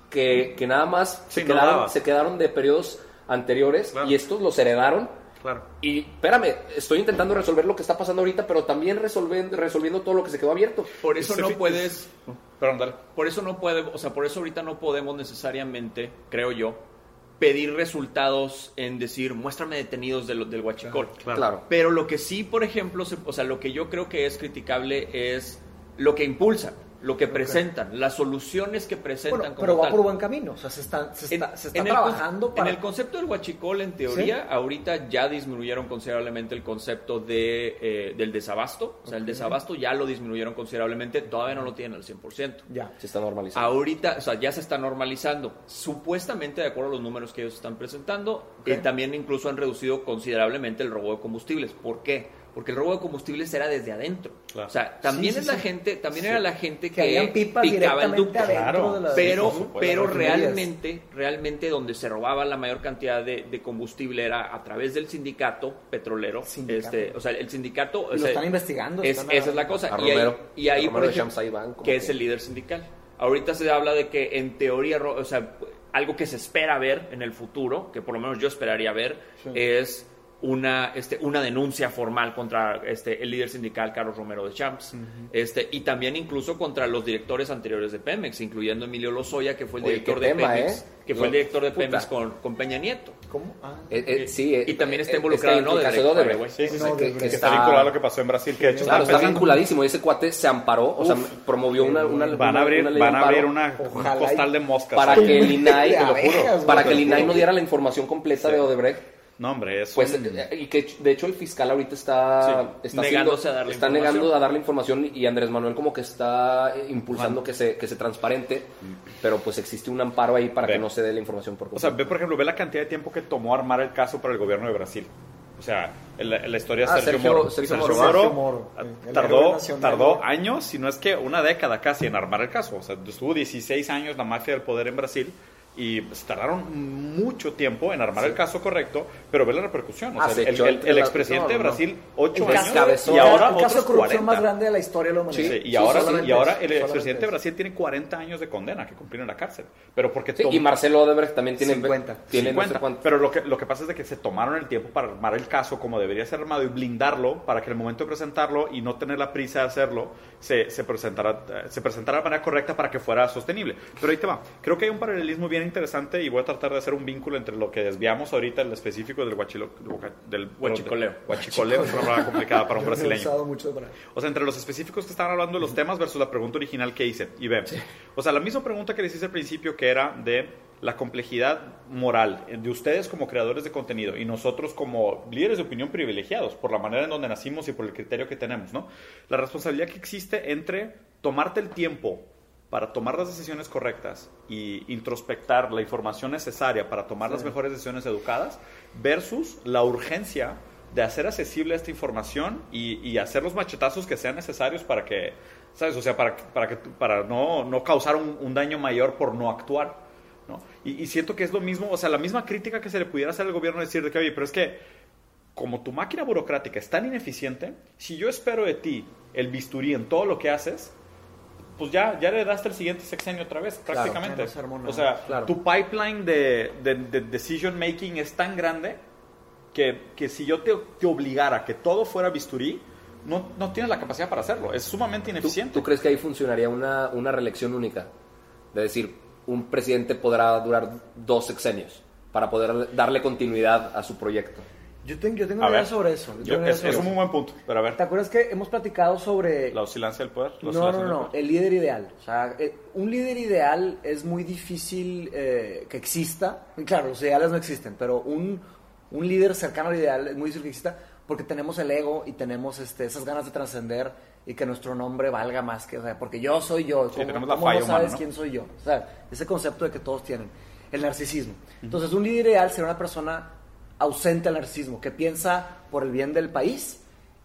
que, que nada más Sí, se, no quedaron, se quedaron de periodos anteriores Claro. y estos los heredaron. Claro. Y espérame, estoy intentando resolver lo que está pasando ahorita, pero también resolviendo, resolviendo todo lo que se quedó abierto. por eso no puedes... Perdón, dale. Por eso no puede, o sea, por eso ahorita no podemos necesariamente, creo yo, pedir resultados en decir, muéstrame detenidos del, del huachicol. Claro. Claro. Pero lo que sí, por ejemplo, se- o sea, lo que yo creo que es criticable es lo que impulsan, lo que presentan, las soluciones que presentan Bueno, como pero va tal. por buen camino. O sea, se está, se está, En- se está en trabajando para. En el concepto del huachicol, en teoría, ahorita ya disminuyeron considerablemente el concepto de, eh, del desabasto. O sea, el desabasto ya lo disminuyeron considerablemente, todavía no lo tienen al 100%. Ya. Se está normalizando. Ahorita, o sea, ya se está normalizando. Supuestamente, de acuerdo a los números que ellos están presentando, eh, también incluso han reducido considerablemente el robo de combustibles. ¿Por qué? Porque el robo de combustibles era desde adentro. Claro. O sea, también Sí, es sí, la sí. gente, también era la gente que, que pipas picaba el ducto. adentro Claro. de Pero, supuesto, pero realmente, realmente donde se robaba la mayor cantidad de, de combustible era a través del sindicato petrolero. Sindicato. Este, o sea, el sindicato. Lo sea, están investigando, es- están a- esa es la cosa. a y ahí, y ahí, por ejemplo, que es el líder sindical. Ahorita se habla de que en teoría, o sea, algo que se espera ver en el futuro, que por lo menos yo esperaría ver, es una, este, una denuncia formal contra este, el líder sindical Carlos Romero de Champs, este, y también incluso contra los directores anteriores de Pemex, incluyendo Emilio Lozoya, que fue el Oye, director de tema, Pemex, ¿eh? que fue el director de puta. Pemex con, con Peña Nieto. ¿Cómo? Ah. Eh, eh, sí, eh, y también está involucrado caso de Odebrecht. Sí, sí, sí. No, que, que está está- vinculado a lo que pasó en Brasil, que de hecho Claro, están está pensando- vinculadísimo. Ese cuate se amparó, o sea, promovió una, una Van a una- abrir, una van a abrir una, costal de moscas. para que el INAI, De te lo juro, abejas, para que el INAI no diera la información completa de Odebrecht. No, hombre, es Pues, un- eh, y que de hecho el fiscal ahorita está, Sí, está negándose haciendo- a dar la está información. negando a dar la información y Andrés Manuel como que está eh, impulsando que se, que se transparente, pero pues existe un amparo ahí para Ve. que no se dé la información por O sea, completo. ve, por ejemplo, ve la cantidad de tiempo que tomó armar el caso para el gobierno de Brasil. O sea, la, la historia de Ah, Sergio, Sergio- Moro. Sergio Sergio Moro. Moro, Sergio Moro, ah, héroe tardó, tardó años, si no es que una década casi en armar el caso. O sea, estuvo 16 años la mafia del poder en Brasil y pues, tardaron mucho tiempo en armar el caso correcto, pero ve la repercusión. O Ah, sea, se el, el- el expresidente no, de no. Brasil, 8 El años, cabezón. y ahora el caso de corrupción 40. más grande de la historia de la humanidad. Sí, y, Sí, ahora, y ahora el expresidente de. Brasil tiene 40 años de condena que cumplir en la cárcel. Pero porque y Marcelo Odebrecht también tiene 50. tiene no sé 50. cuánto. Pero lo que, lo que pasa es de que se tomaron el tiempo para armar el caso como debería ser armado y blindarlo para que en el momento de presentarlo y no tener la prisa de hacerlo, se, se, presentara, eh, se presentara de manera correcta para que fuera sostenible. Pero ahí te va. Creo que hay un paralelismo bien interesante y voy a tratar de hacer un vínculo entre lo que desviamos ahorita, el específico del, guachilo, del Huachicoleo. Huachicoleo es una palabra complicada para un brasileño. O sea, entre los específicos que estaban hablando de los temas versus la pregunta original que hice. Y ve, o sea, la misma pregunta que les hice al principio que era de la complejidad moral de ustedes como creadores de contenido y nosotros como líderes de opinión privilegiados por la manera en donde nacimos y por el criterio que tenemos, ¿no? La responsabilidad que existe entre tomarte el tiempo para tomar las decisiones correctas y introspectar la información necesaria para tomar las mejores decisiones educadas versus la urgencia de hacer accesible esta información y, y hacer los machetazos que sean necesarios para que, ¿sabes? O sea, para, para, que, para no, no causar un, un daño mayor por no actuar, ¿no? Y, y siento que es lo mismo, o sea, la misma crítica que se le pudiera hacer al gobierno decir de que, oye, pero es que como tu máquina burocrática es tan ineficiente, si yo espero de ti el bisturí en todo lo que haces, pues ya, ya le daste el siguiente sexenio otra vez, prácticamente. no nada. o sea, Claro. tu pipeline de, de- de decision making es tan grande que, que si yo te, te obligara que todo fuera bisturí, no, no tienes la capacidad para hacerlo. Es sumamente ¿Tú, ineficiente. tú crees que ahí funcionaría una, una reelección única? De decir, un presidente podrá durar dos sexenios para poder darle continuidad a su proyecto. Yo tengo, yo tengo una idea ver. sobre eso. Yo Yo- es, sobre es un eso. muy buen punto, pero a ver, ¿Te acuerdas que hemos platicado sobre... la oscilancia del poder. No, no, no, poder. el líder ideal. O sea, eh, un líder ideal es muy difícil eh, que exista. Claro, los ideales no existen, pero un, un líder cercano al ideal es muy difícil que exista porque tenemos el ego y tenemos este, esas ganas de trascender y que nuestro nombre valga más que... O sea, porque yo soy yo. ¿Cómo, tenemos la cómo no humana, sabes ¿no? quién soy yo? O sea, ese concepto de que todos tienen. El narcisismo. Entonces, un líder ideal será una persona ausente al narcisismo, que piensa por el bien del país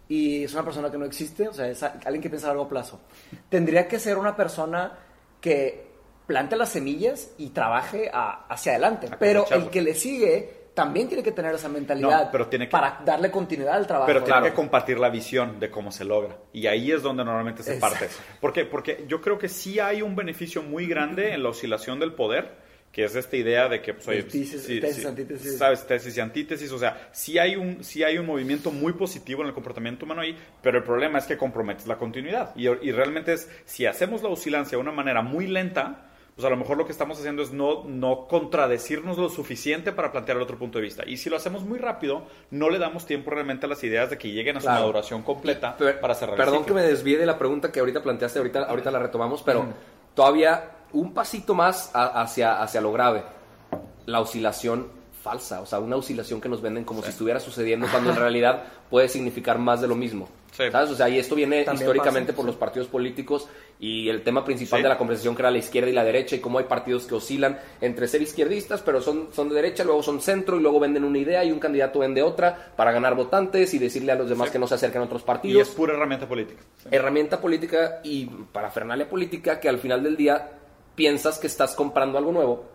y es una persona que no existe, o sea, es alguien que piensa a largo plazo. Tendría que ser una persona que plante las semillas y trabaje hacia adelante, pero el que le sigue también tiene que tener esa mentalidad pero tiene para darle continuidad al trabajo. Pero tiene que compartir la visión de cómo se logra. Y ahí es donde normalmente se parte. ¿Por qué? Porque yo creo que sí hay un beneficio muy grande en la oscilación del poder que es esta idea de que pues, oye, tesis, antítesis. sabes tesis y antítesis o sea sí hay un sí hay un movimiento muy positivo en el comportamiento humano ahí pero el problema es que comprometes la continuidad y, y realmente es si hacemos la oscilancia de una manera muy lenta pues a lo mejor lo que estamos haciendo es no, no contradecirnos lo suficiente para plantear el otro punto de vista. Y si lo hacemos muy rápido, no le damos tiempo realmente a las ideas de que lleguen a su maduración completa para cerrar Perdón que me desvíe de la pregunta que ahorita planteaste, ahorita, ahorita la retomamos, pero todavía un pasito más hacia, hacia lo grave. La oscilación falsa, o sea, una oscilación que nos venden como si estuviera sucediendo cuando en realidad puede significar más de lo mismo. ¿Sabes? O sea, y esto viene históricamente por los partidos políticos y el tema principal de la conversación que era la izquierda y la derecha y cómo hay partidos que oscilan entre ser izquierdistas, pero son, son de derecha, luego son centro y luego venden una idea y un candidato vende otra para ganar votantes y decirle a los demás que no se acerquen a otros partidos. Y es pura herramienta política. Herramienta política y parafernalia política que al final del día piensas que estás comprando algo nuevo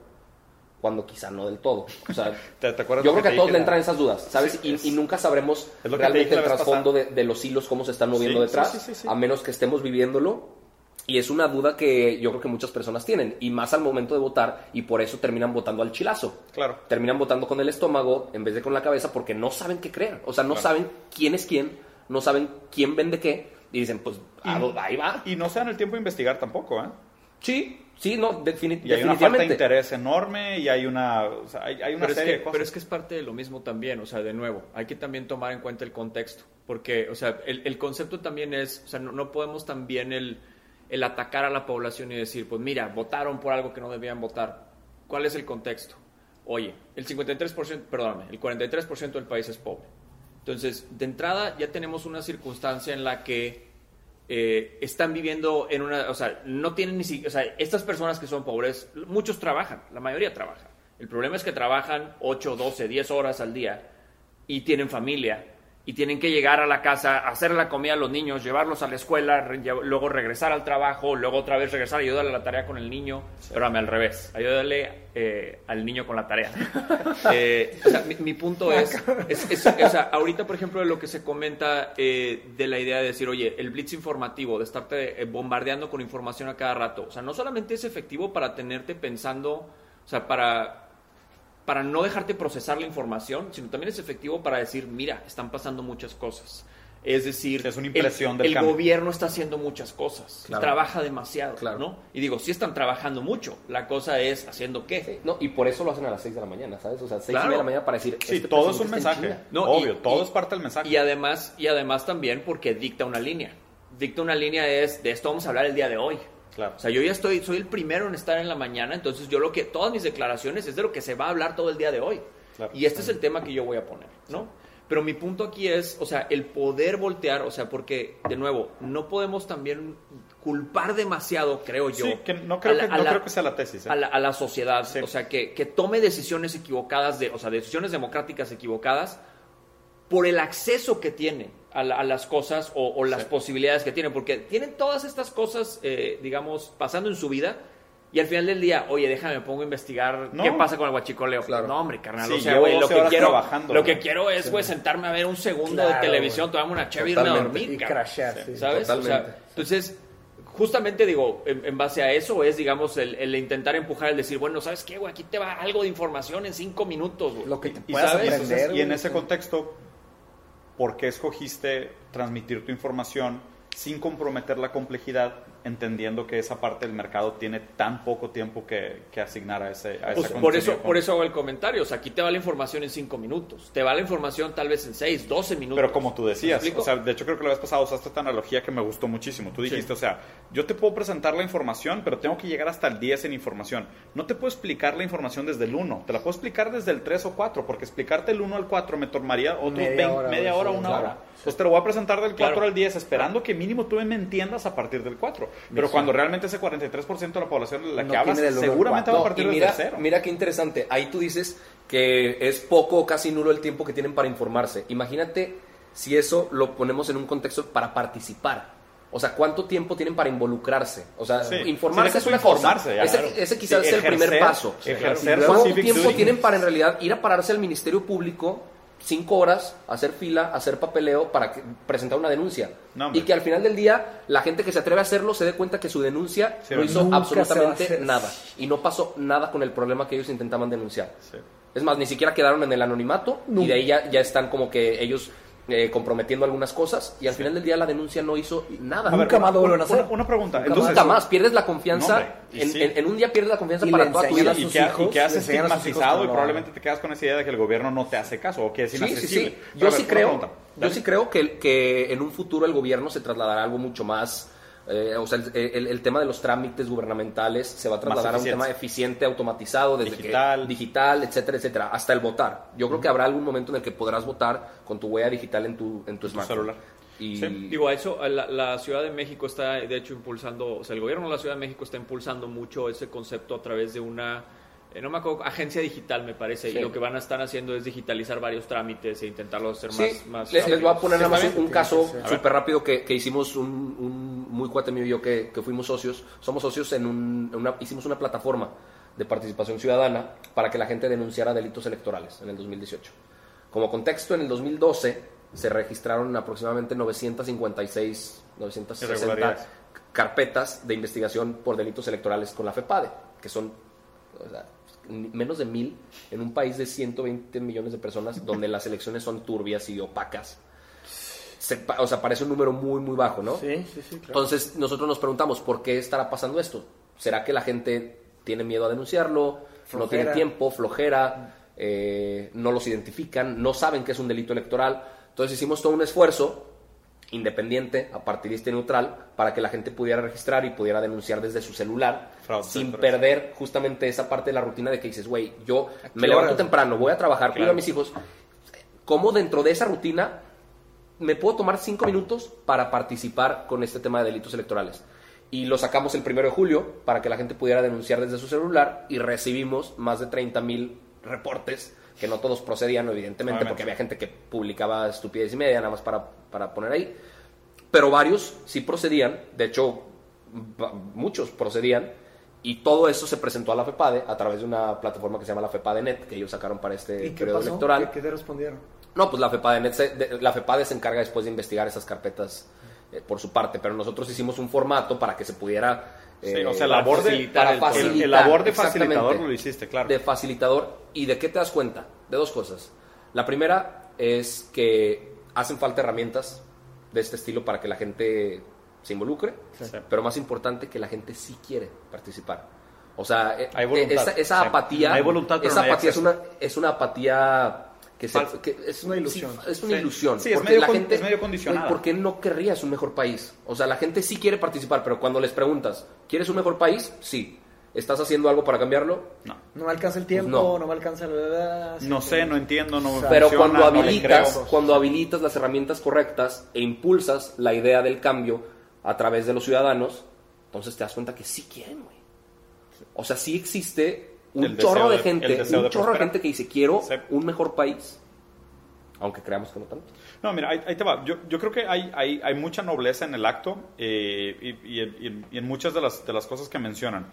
cuando quizá no del todo. O sea, yo creo que, a todos le entran esas dudas, ¿sabes? y, nunca sabremos realmente el trasfondo de, los hilos, cómo se están moviendo detrás, a menos que estemos viviéndolo. Y es una duda que yo creo que muchas personas tienen, y más al momento de votar, y por eso terminan votando al chilazo. Claro. Terminan votando con el estómago en vez de con la cabeza porque no saben qué creer. O sea, no saben quién es quién, no saben quién vende qué, y dicen, pues, ahí va. Y no se dan el tiempo de investigar tampoco, ¿eh? Sí, Sí, no, definitivamente. Y hay una falta de interés enorme y hay una, hay, una pero serie es que, Pero es que es parte de lo mismo también, o sea, de nuevo, hay que también tomar en cuenta el contexto, porque, o sea, el, concepto también es, o sea, no, podemos también el, el atacar a la población y decir, pues mira, votaron por algo que no debían votar. ¿Cuál es el contexto? Oye, el 53%, perdóname, el 43% del país es pobre. Entonces, de entrada ya tenemos una circunstancia en la que eh, están viviendo en una, o sea, no tienen ni siquiera, o sea, estas personas que son pobres, muchos trabajan, la mayoría trabaja. El problema es que trabajan 8, 12, 10 horas al día y tienen familia y tienen que llegar a la casa, hacer la comida a los niños, llevarlos a la escuela, luego regresar al trabajo, luego otra vez regresar, ayudarle a la tarea con el niño, pero al revés, ayudarle eh, al niño con la tarea. Eh, o sea, mi, punto es, es, o sea, ahorita por ejemplo de lo que se comenta eh, de la idea de decir, oye, el blitz informativo, de estarte bombardeando con información a cada rato, o sea, no solamente es efectivo para tenerte pensando, o sea, para para no dejarte procesar la información, sino también es efectivo para decir, mira, están pasando muchas cosas. Es decir, es una impresión el, el gobierno está haciendo muchas cosas, trabaja demasiado, claro. ¿no? Y digo, sí están trabajando mucho, la cosa es haciendo qué. no, y por eso lo hacen a las 6 de la mañana, ¿sabes? O sea, 6 de la mañana para decir, sí, este todo es un mensaje, no, obvio, todo es parte del mensaje. Y además, y además también porque dicta una línea. Dicta una línea es, de esto vamos a hablar el día de hoy. Claro. O sea, yo ya estoy, soy el primero en estar en la mañana, entonces yo lo que, todas mis declaraciones es de lo que se va a hablar todo el día de hoy. Y este es el tema que yo voy a poner, ¿no? Pero mi punto aquí es, o sea, el poder voltear, o sea, porque, de nuevo, no podemos también culpar demasiado, creo yo. Sí, que no creo, que, no creo que sea la tesis. ¿eh? A, la, sociedad, o sea, que, que, tome decisiones equivocadas, de, o sea, decisiones democráticas equivocadas por el acceso que tiene a, las cosas o, las posibilidades que tienen, porque tienen todas estas cosas, eh, digamos, pasando en su vida. Y al final del día, oye, déjame, me pongo a investigar qué pasa con el guachicoleo. Claro. No, hombre, carnal. o sea, güey, lo, que quiero, lo que quiero es, güey, sentarme a ver un segundo de televisión, tomarme una chévere y irme a dormir. Y crashear, ¿Sabes? O sea, entonces, justamente digo, en, base a eso es, digamos, el, intentar empujar, el decir, bueno, ¿sabes qué, güey? Aquí te va algo de información en cinco minutos, Lo que te y, aprender, y en ese contexto, ¿por qué escogiste transmitir tu información sin comprometer la complejidad entendiendo que esa parte del mercado tiene tan poco tiempo que, asignar a ese a pues por eso por eso hago el comentario o sea aquí te va la información en 5 minutos te va la información tal vez en 6 12 minutos. Pero como tú decías o sea de hecho creo que la vez pasada usaste esta analogía que me gustó muchísimo. Tú dijiste o sea yo te puedo presentar la información pero tengo que llegar hasta el 10 en información. No te puedo explicar la información desde el 1 te la puedo explicar desde el 3 o 4 porque explicarte el 1 al 4 me tomaría otros media, hora, media hora, una hora pues te lo voy a presentar del 4 al 10 esperando que mínimo tú me entiendas a partir del 4 pero cuando realmente ese 43% de la población de la que hablas seguramente va a partir mira, de cero. Mira qué interesante. Ahí tú dices que es poco o casi nulo el tiempo que tienen para informarse. Imagínate si eso lo ponemos en un contexto para participar. O sea, ¿cuánto tiempo tienen para involucrarse? O sea, Sí. informarse Sí, es una informarse, cosa. ya, ese, claro. ese quizás Sí, es el primer paso. ejercer ¿Cuánto tiempo duty. tienen para en realidad ir a pararse al Ministerio Público cinco horas, hacer fila, hacer papeleo para que- presentar una denuncia? No, y que al final del día la gente que se atreve a hacerlo se dé cuenta que su denuncia Sí, no hizo a absolutamente nada. Y no pasó nada con el problema que ellos intentaban denunciar. Sí. Es más, ni siquiera quedaron en el anonimato y de ahí ya, ya están como que ellos eh, comprometiendo algunas cosas y al final del día la denuncia no hizo nada. A ver, Nunca más lo una- vuelven a hacer. Una, una pregunta. Nunca Entonces, Nunca más, pierdes la confianza. No, en, sí. en- en un día pierdes la confianza Y para toda tu vida. y, que, hijos, y hijos estigmatizado que y no. probablemente te quedas con esa idea de que el gobierno no te hace caso o que es Sí, sí, inaccesible. sí. Pero Yo ver, sí creo, yo sí creo que, que en un futuro el gobierno se trasladará a algo mucho más. Eh, o sea, el, el- el tema de los trámites gubernamentales se va a trasladar a un tema eficiente, automatizado, desde Digital. que digital, etcétera, etcétera, hasta el votar. Yo creo que habrá algún momento en el que podrás votar con tu huella digital en tu, en tu smartphone. celular. Y Sí. Digo, a eso, la, la Ciudad de México está, de hecho, impulsando, o sea, el gobierno de la Ciudad de México está impulsando mucho ese concepto a través de una, eh, no me acuerdo, agencia digital, me parece, Sí. y lo que van a estar haciendo es digitalizar varios trámites e intentarlo hacer Sí, más... más les, les voy a poner Sí, nada más un, caso súper rápido que, que hicimos un, un muy cuate mío y yo que, que fuimos socios. Somos socios en, un- en una, hicimos una plataforma de participación ciudadana para que la gente denunciara delitos electorales en el 2018. Como contexto, en el 2012 se registraron aproximadamente 956, 960 Irregularidades. carpetas de investigación por delitos electorales con la FEPADE, que son o sea, ni- menos de mil en un país de 120 millones de personas donde las elecciones son turbias y opacas. Se o sea, parece un número muy, muy bajo, ¿no? Sí, sí, sí. claro. Entonces nosotros nos preguntamos, ¿por qué estará pasando esto? ¿Será que la gente tiene miedo a denunciarlo? ¿No tiene tiempo? ¿Flojera? eh, ¿No los identifican? ¿No saben que es un delito electoral? Entonces hicimos todo un esfuerzo independiente, apartidista y neutral, para que la gente pudiera registrar y pudiera denunciar desde su celular, Fraude, sin perder justamente esa parte de la rutina de que dices, güey, yo me levanto temprano, voy a trabajar, cuido Claro. a mis hijos. ¿Cómo dentro de esa rutina me puedo tomar cinco minutos para participar con este tema de delitos electorales? Y lo sacamos el primero de julio para que la gente pudiera denunciar desde su celular y recibimos más de 30 mil reportes, que no todos procedían, evidentemente, Obviamente. porque había gente que publicaba estupidez y media, nada más para, para poner ahí. Pero varios sí procedían, de hecho, muchos procedían, y todo eso se presentó a la FEPADE a través de una plataforma que se llama la FEPADE.net, que ellos sacaron para este ¿Y qué periodo pasó? electoral. ¿Qué, qué te respondieron? No, pues la FEPADE, se, de- la FEPADE se encarga después de investigar esas carpetas eh, por su parte, pero nosotros hicimos un formato para que se pudiera... Sí, eh, o sea, para labor de, facilitar para el- facilitar, el- el labor de facilitador lo hiciste, claro. de facilitador. ¿Y de qué te das cuenta? De dos cosas. La primera es que hacen falta herramientas de este estilo para que la gente se involucre, Sí. pero más importante que la gente sí quiere participar. O sea, Hay voluntad. esa, esa Sí. apatía, Hay voluntad, esa no hay apatía es acceso. una, es una apatía que, se- Falsa. que es Una ilusión. sí, es una Sí. ilusión. Sí, es porque medio la gente, es medio condicionada. ¿Por qué no querrías un mejor país? O sea, la gente sí quiere participar, pero cuando les preguntas, ¿quieres un mejor país? Sí. ¿Estás haciendo algo para cambiarlo? No. No me alcanza el tiempo, no. no, me alcanza la... No sé, no entiendo, no me Pero funciona, cuando no habilitas, creo. cuando habilitas las herramientas correctas e impulsas la idea del cambio a través de los ciudadanos, entonces te das cuenta que sí quieren, güey. O sea, sí existe un chorro de de- gente, un de chorro de gente que dice, quiero Sí. un mejor país. Aunque creamos que no tanto. No, mira, ahí, ahí te va. Yo, yo creo que hay, hay, hay mucha nobleza en el acto eh, y, y en- y en, y en muchas de las, de las cosas que mencionan.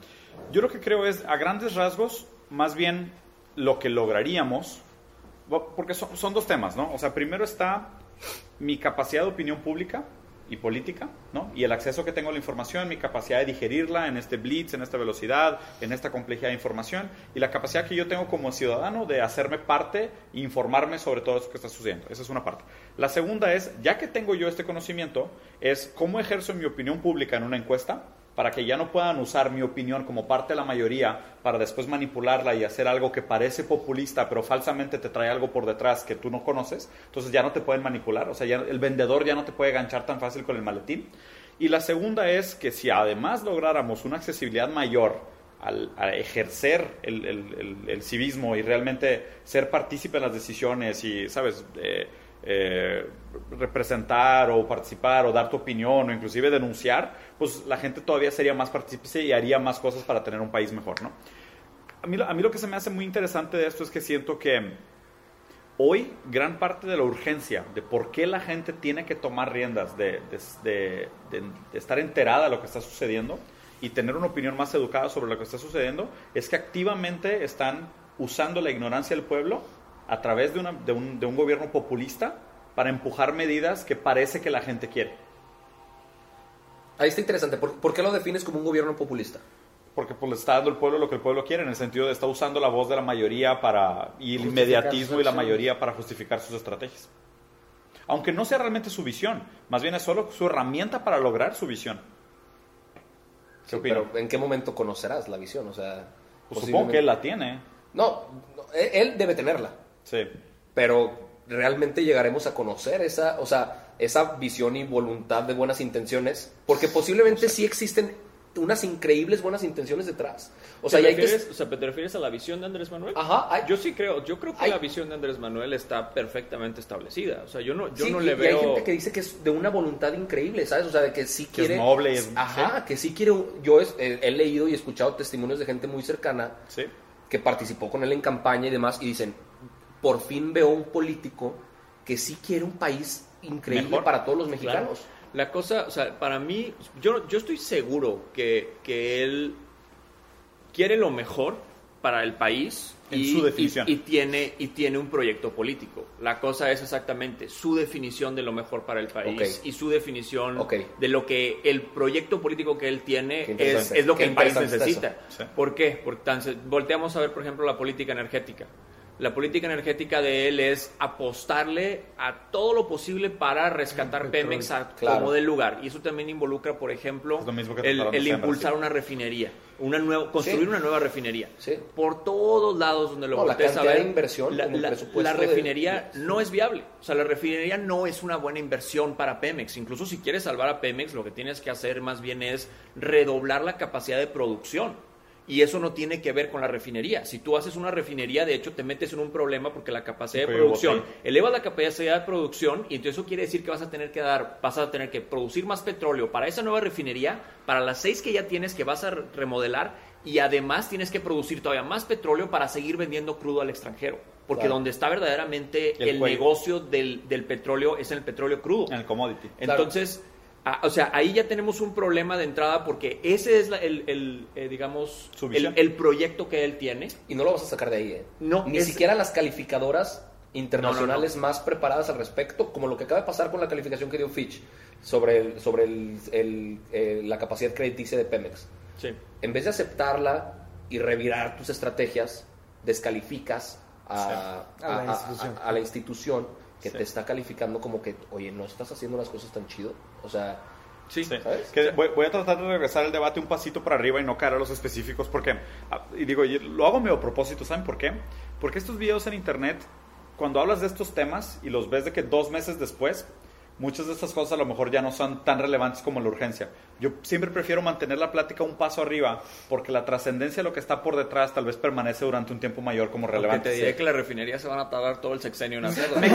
Yo lo que creo es, a grandes rasgos, más bien lo que lograríamos, porque son, son dos temas, ¿no? O sea, primero está mi capacidad de opinión pública y política, ¿no? Y el acceso que tengo a la información, mi capacidad de digerirla en este blitz, en esta velocidad, en esta complejidad de información, y la capacidad que yo tengo como ciudadano de hacerme parte e informarme sobre todo eso que está sucediendo. Esa es una parte. La segunda es, ya que tengo yo este conocimiento, es cómo ejerzo mi opinión pública en una encuesta para que ya no puedan usar mi opinión como parte de la mayoría para después manipularla y hacer algo que parece populista, pero falsamente te trae algo por detrás que tú no conoces, entonces ya no te pueden manipular, o sea, el vendedor ya no te puede ganchar tan fácil con el maletín. Y la segunda es que si además lográramos una accesibilidad mayor al, ejercer el, el- el- el civismo y realmente ser partícipe en las decisiones y, ¿sabes? Eh, eh, representar o participar o dar tu opinión o inclusive denunciar, pues la gente todavía sería más partícipe y haría más cosas para tener un país mejor, ¿no? A mí, lo- que se me hace muy interesante de esto es que siento que hoy gran parte de la urgencia de por qué la gente tiene que tomar riendas, de, estar enterada de lo que está sucediendo y tener una opinión más educada sobre lo que está sucediendo, es que activamente están usando la ignorancia del pueblo a través de, un, de un gobierno populista para empujar medidas que parece que la gente quiere. Ahí está interesante. ¿Por, qué lo defines como un gobierno populista? Porque pues, le está dando el pueblo lo que el pueblo quiere, en el sentido de está usando la voz de la mayoría para, y el inmediatismo y la mayoría para justificar sus estrategias. Aunque no sea realmente su visión, más bien es solo su herramienta para lograr su visión. pero ¿en qué momento conocerás la visión? O sea, pues supongo que él la tiene. No, él debe tenerla. Sí. Pero realmente llegaremos a conocer esa, o sea, esa visión y voluntad de buenas intenciones, porque posiblemente sí existen unas increíbles buenas intenciones detrás. O sea, ¿Te, refieres, o sea, ¿te refieres a la visión de Andrés Manuel? Ajá. yo sí creo, yo creo que la visión de Andrés Manuel está perfectamente establecida. O sea, yo no, yo no le veo. hay gente que dice que es de una voluntad increíble, ¿sabes? O sea, de que sí quiere. es noble. Ajá, que sí quiere. Yo he, he, leído y escuchado testimonios de gente muy cercana que participó con él en campaña y demás y dicen, por fin veo un político que sí quiere un país increíble para todos los mexicanos. La cosa, o sea, para mí, yo, yo estoy seguro que, que él quiere lo mejor para el país y, su definición. Y, tiene, y tiene un proyecto político. La cosa es exactamente su definición de lo mejor para el país y su definición de lo que el proyecto político que él tiene es, es, lo que el país necesita. ¿Por qué? Porque volteamos a ver, por ejemplo, la política energética la política energética de él es apostarle a todo lo posible para rescatar Pemex como del lugar. Y eso también involucra, por ejemplo, el, impulsar una refinería, una nueva, construir una nueva refinería. Por todos lados donde lo no, voltees a ver, inversión la, la, refinería no es viable. O sea, la refinería no es una buena inversión para Pemex. Incluso si quieres salvar a Pemex, lo que tienes que hacer más bien es redoblar la capacidad de producción. Y eso no tiene que ver con la refinería. Si tú haces una refinería, de hecho, te metes en un problema porque la capacidad de producción, eleva la capacidad de producción y entonces eso quiere decir que vas a tener que dar, vas a tener que producir más petróleo para esa nueva refinería, para las seis que ya tienes que vas a remodelar y además tienes que producir todavía más petróleo para seguir vendiendo crudo al extranjero. Porque donde está verdaderamente el, negocio del, petróleo es en el petróleo crudo. En el commodity. Entonces, o sea, ahí ya tenemos un problema de entrada porque ese es el, eh, digamos, el, proyecto que él tiene. Y no lo vas a sacar de ahí, ¿eh? No. Ni siquiera las calificadoras internacionales más preparadas al respecto, como lo que acaba de pasar con la calificación que dio Fitch sobre, sobre eh, la capacidad crediticia de Pemex. Sí. En vez de aceptarla y revirar tus estrategias, descalificas a, a la institución que te está calificando como que, oye, no estás haciendo las cosas tan chido. O sea, Sí, Que voy, a tratar de regresar el debate un pasito para arriba y no caer a los específicos porque, ah, y digo, lo hago medio a propósito, ¿saben por qué? Porque estos videos en internet, cuando hablas de estos temas y los ves de que dos meses después, muchas de estas cosas a lo mejor ya no son tan relevantes como la urgencia. Yo siempre prefiero mantener la plática un paso arriba porque la trascendencia de lo que está por detrás tal vez permanece durante un tiempo mayor como relevante. te diré que las refinerías se van a tardar todo el sexenio en hacerlo. me,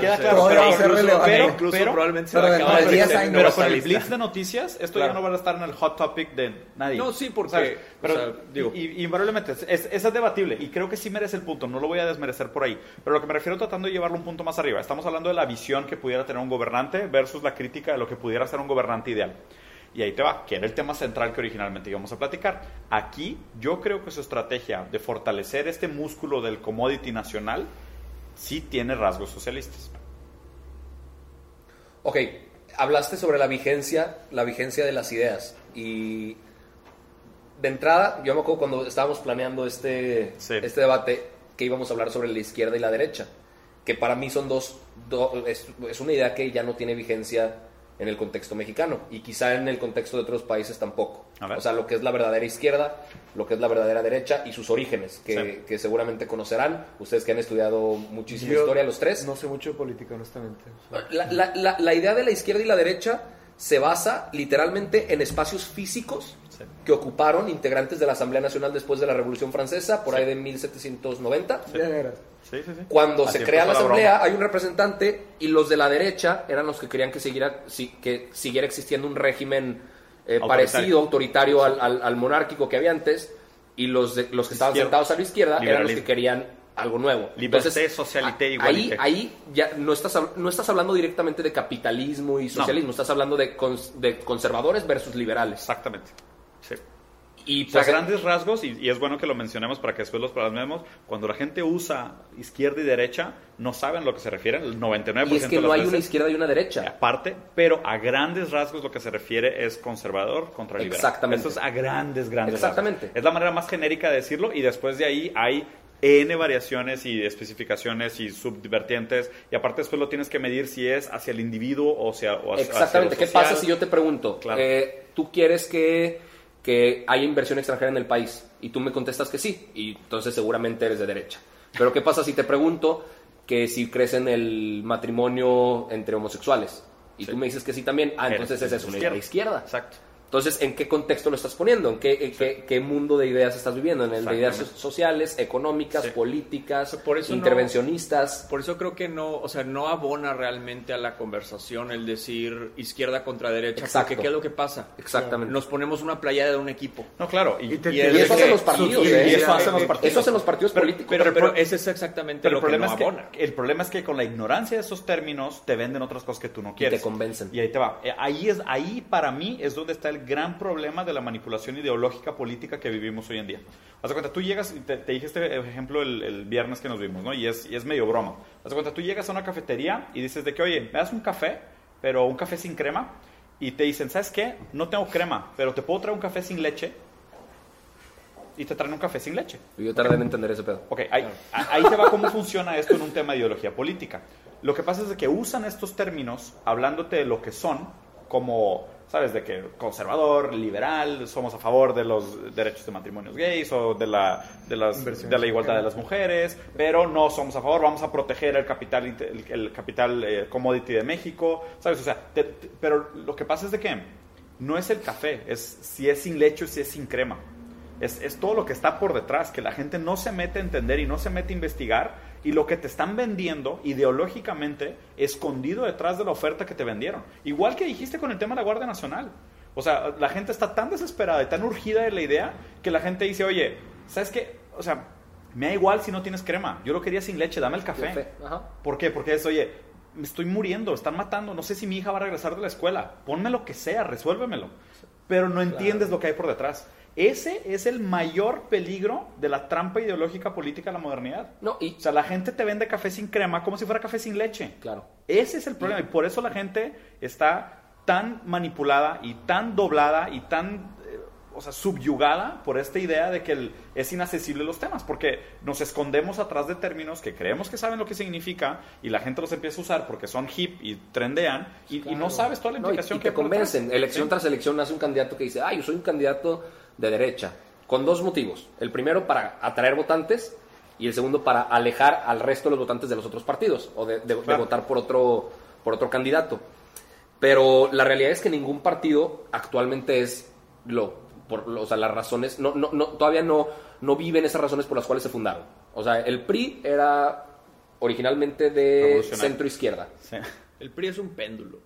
queda claro, pero, incluso, probablemente se va a acabar Pero con el blitz de noticias, esto ya no va a estar en el hot topic de nadie. No, sí, porque... Pero, digo, y, invariablemente, es, es, debatible y creo que sí merece el punto, no lo voy a desmerecer por ahí. Pero lo que me refiero tratando de llevarlo un punto más arriba, estamos hablando de la visión que pudiera tener un gobernante versus la crítica de lo que pudiera ser un gobernante ideal. Y ahí te va, que era el tema central que originalmente íbamos a platicar. Aquí yo creo que su estrategia de fortalecer este músculo del commodity nacional sí tiene rasgos socialistas. Ok, hablaste sobre la vigencia, la vigencia de las ideas. Y de entrada, yo me acuerdo cuando estábamos planeando este, este debate que íbamos a hablar sobre la izquierda y la derecha. Que para mí son dos, es, es una idea que ya no tiene vigencia en el contexto mexicano y quizá en el contexto de otros países tampoco. O sea, lo que es la verdadera izquierda, lo que es la verdadera derecha y sus orígenes, que, que seguramente conocerán, ustedes que han estudiado muchísima historia los tres. No sé mucho de política, honestamente. La, la, la, idea de la izquierda y la derecha se basa literalmente en espacios físicos que ocuparon integrantes de la Asamblea Nacional después de la Revolución Francesa, por ahí de 1790. Cuando se crea la Asamblea, hay un representante y los de la derecha eran los que querían que siguiera, que siguiera existiendo un régimen eh, parecido, autoritario al, al, monárquico que había antes, y los, los que estaban sentados a la izquierda eran los que querían algo nuevo. Liberté, socialité, Ahí, ahí ya no estás, no estás hablando directamente de capitalismo y socialismo, estás hablando de, de conservadores versus liberales. Exactamente. Sí. Y pues, a grandes rasgos, y, es bueno que lo mencionemos para que después los plasmemos, cuando la gente usa izquierda y derecha, no saben a lo que se refiere, el 99% y es que no hay una izquierda y una derecha. Aparte, pero a grandes rasgos lo que se refiere es conservador contra liberal. Exactamente. Eso es a grandes, grandes Exactamente. Es la manera más genérica de decirlo, y después de ahí hay N variaciones y especificaciones y subdivertientes, y aparte después lo tienes que medir si es hacia el individuo o, sea, o hacia, Exactamente. ¿Qué pasa si yo te pregunto, eh, tú quieres que que hay inversión extranjera en el país y tú me contestas que sí, y entonces seguramente eres de derecha. Pero ¿qué pasa si te pregunto que si crees en el matrimonio entre homosexuales? Y tú me dices que sí también, ah, entonces es una idea de izquierda. Exacto. Entonces, ¿en qué contexto lo estás poniendo? ¿En qué, qué, mundo de ideas estás viviendo? ¿En el de ideas sociales, económicas, políticas, por eso intervencionistas? por eso creo que no, o sea, no abona realmente a la conversación el decir izquierda contra derecha. Exacto. Porque ¿qué es lo que pasa? Exactamente. Nos ponemos una playada de un equipo. No, claro. Y, eso hacen los partidos. ¿eh? eso hacen los partidos. Eso hacen los partidos políticos. Pero, ese es exactamente lo el problema que no abona. el problema es que con la ignorancia de esos términos te venden otras cosas que tú no quieres. Y te convencen. Y ahí te va. Eh, ahí, es, ahí para mí es donde está el gran problema de la manipulación ideológica política que vivimos hoy en día. Haz de cuenta, tú llegas, te, te dije este ejemplo el, viernes que nos vimos, ¿no? Y es, y es medio broma. Haz de cuenta, tú llegas a una cafetería y dices de que, oye, me das un café, pero un café sin crema. Y te dicen, ¿sabes qué? No tengo crema, pero te puedo traer un café sin leche y te traen un café sin leche. Yo tardé en entender ese pedo. Ok, ahí, ahí te va cómo funciona esto en un tema de ideología política. Lo que pasa es que usan estos términos hablándote de lo que son como ¿sabes? De que conservador, liberal, somos a favor de los derechos de matrimonios gays o de la, de las, de la igualdad de las mujeres, pero no somos a favor, vamos a proteger el capital, el, capital eh, commodity de México, ¿sabes? O sea, pero lo que pasa es de que no es el café, es si es sin leche o si es sin crema. Es, es todo lo que está por detrás, que la gente no se mete a entender y no se mete a investigar y lo que te están vendiendo ideológicamente escondido detrás de la oferta que te vendieron. Igual que dijiste con el tema de la Guardia Nacional. O sea, la gente está tan desesperada y tan urgida de la idea que la gente dice, oye, ¿sabes qué? O sea, me da igual si no tienes crema. Yo lo quería sin leche, dame el café. ¿Por qué? Porque es, oye, me estoy muriendo, están matando, no sé si mi hija va a regresar de la escuela. Ponme lo que sea, resuélvemelo. Pero no entiendes lo que hay por detrás. Ese es el mayor peligro de la trampa ideológica política de la modernidad. No, y, o sea, la gente te vende café sin crema como si fuera café sin leche. Claro. Ese es el problema y, por eso la gente está tan manipulada y tan doblada y tan eh, o sea, subyugada por esta idea de que es inaccesible los temas, porque nos escondemos atrás de términos que creemos que saben lo que significa y la gente los empieza a usar porque son hip y trendean y, no sabes toda la implicación que, convencen. Elección tras elección nace un candidato que dice, ah, yo soy un candidato de derecha, con dos motivos. El primero para atraer votantes y el segundo para alejar al resto de los votantes de los otros partidos o de, votar por otro, por otro candidato. Pero la realidad es que ningún partido actualmente es lo, por, o sea, las razones, no, no, no, todavía no, no viven esas razones por las cuales se fundaron. O sea, el PRI era originalmente de centro izquierda. El PRI es un péndulo.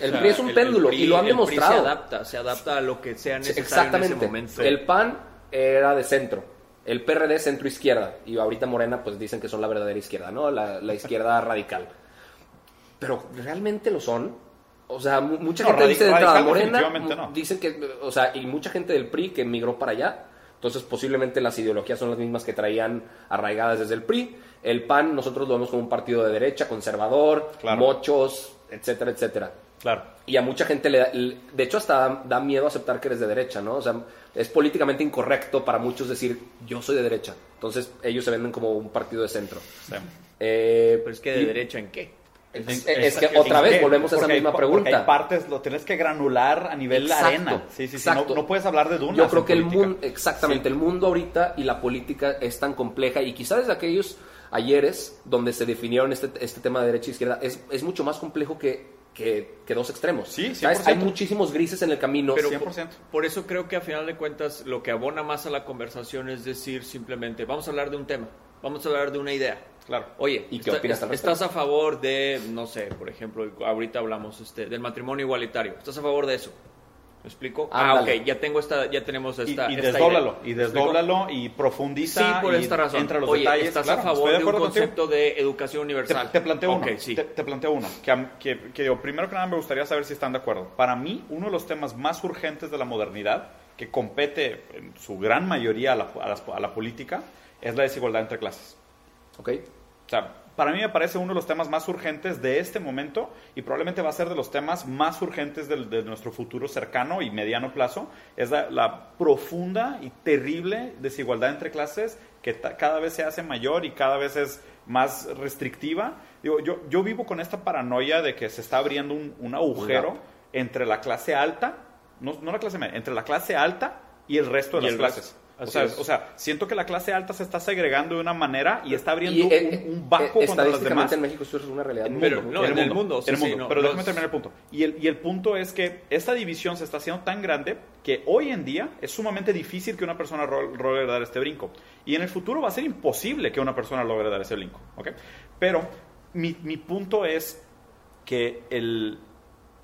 El PRI es un péndulo y lo han demostrado. se adapta, se adapta a lo que sea necesario Exactamente. en ese momento. El PAN era de centro, el PRD centro izquierda y ahorita Morena pues dicen que son la verdadera izquierda, ¿no? La, izquierda radical. Pero realmente lo son. O sea, mucha gente dice de entrada Morena, dicen que, o sea, y mucha gente del PRI que emigró para allá. Entonces, posiblemente las ideologías son las mismas que traían arraigadas desde el PRI. El PAN, nosotros lo vemos como un partido de derecha, conservador, mochos, etcétera, etcétera. Claro. Y a mucha gente le da, de hecho hasta da, miedo aceptar que eres de derecha, ¿no? O sea, es políticamente incorrecto para muchos decir yo soy de derecha. Entonces ellos se venden como un partido de centro. Eh, Pero es que de derecha en qué? Es, que otra vez volvemos a esa misma pregunta. Hay partes, lo tienes que granular a nivel arena. Sí, sí, sí. No, puedes hablar de dunas. Yo creo que el mundo, exactamente, el mundo ahorita y la política es tan compleja y quizás desde aquellos ayeres donde se definieron este, este tema de derecha e izquierda es, es mucho más complejo que que, dos extremos. Sí, Hay muchísimos grises en el camino. Pero 100%. Por, eso creo que a final de cuentas lo que abona más a la conversación es decir simplemente, vamos a hablar de un tema, vamos a hablar de una idea. Claro. Oye, ¿y qué opinas ¿Estás a favor de, no sé, por ejemplo, ahorita hablamos este, del matrimonio igualitario? ¿Estás a favor de eso? Explico? Ah, ok, ya tengo esta, ya tenemos esta. Y, y esta desdóblalo, idea. y desdóblalo y profundiza. Sí, por y esta razón. Entra los Oye, detalles. estás Claro, a favor de un acuerdo contigo. concepto de educación Te, universal. te planteo Ok, uno. sí. Te, te planteo uno. Que, que, que primero que nada me gustaría saber si están de acuerdo. Para mí, uno de los temas más urgentes de la modernidad, que compete en su gran mayoría a la, a las- a la política, es la desigualdad entre clases. ¿Ok? O sea, para mí me parece uno de los temas más urgentes de este momento y probablemente va a ser de los temas más urgentes del- de, nuestro futuro cercano y mediano plazo. Es la, la profunda y terrible desigualdad entre clases que cada vez se hace mayor y cada vez es más restrictiva. Digo, yo, yo vivo con esta paranoia de que se está abriendo un, un agujero entre la clase alta, no, no la clase media, entre la clase alta y el resto de Y las clases. resto. O sea, o sea, siento que la clase alta se está segregando de una manera y está abriendo Y, eh, un, un eh, bajo contra las demás. en México esto es una realidad. En Pero, mundo, no, en el mundo, sí, en el sí, mundo. no, pero los- déjame terminar el punto. Y el, y el punto es que esta división se está haciendo tan grande que hoy en día es sumamente difícil que una persona logre dar este brinco. Y en el futuro va a ser imposible que una persona logre dar ese brinco. ¿ok? Pero mi, mi punto es que el,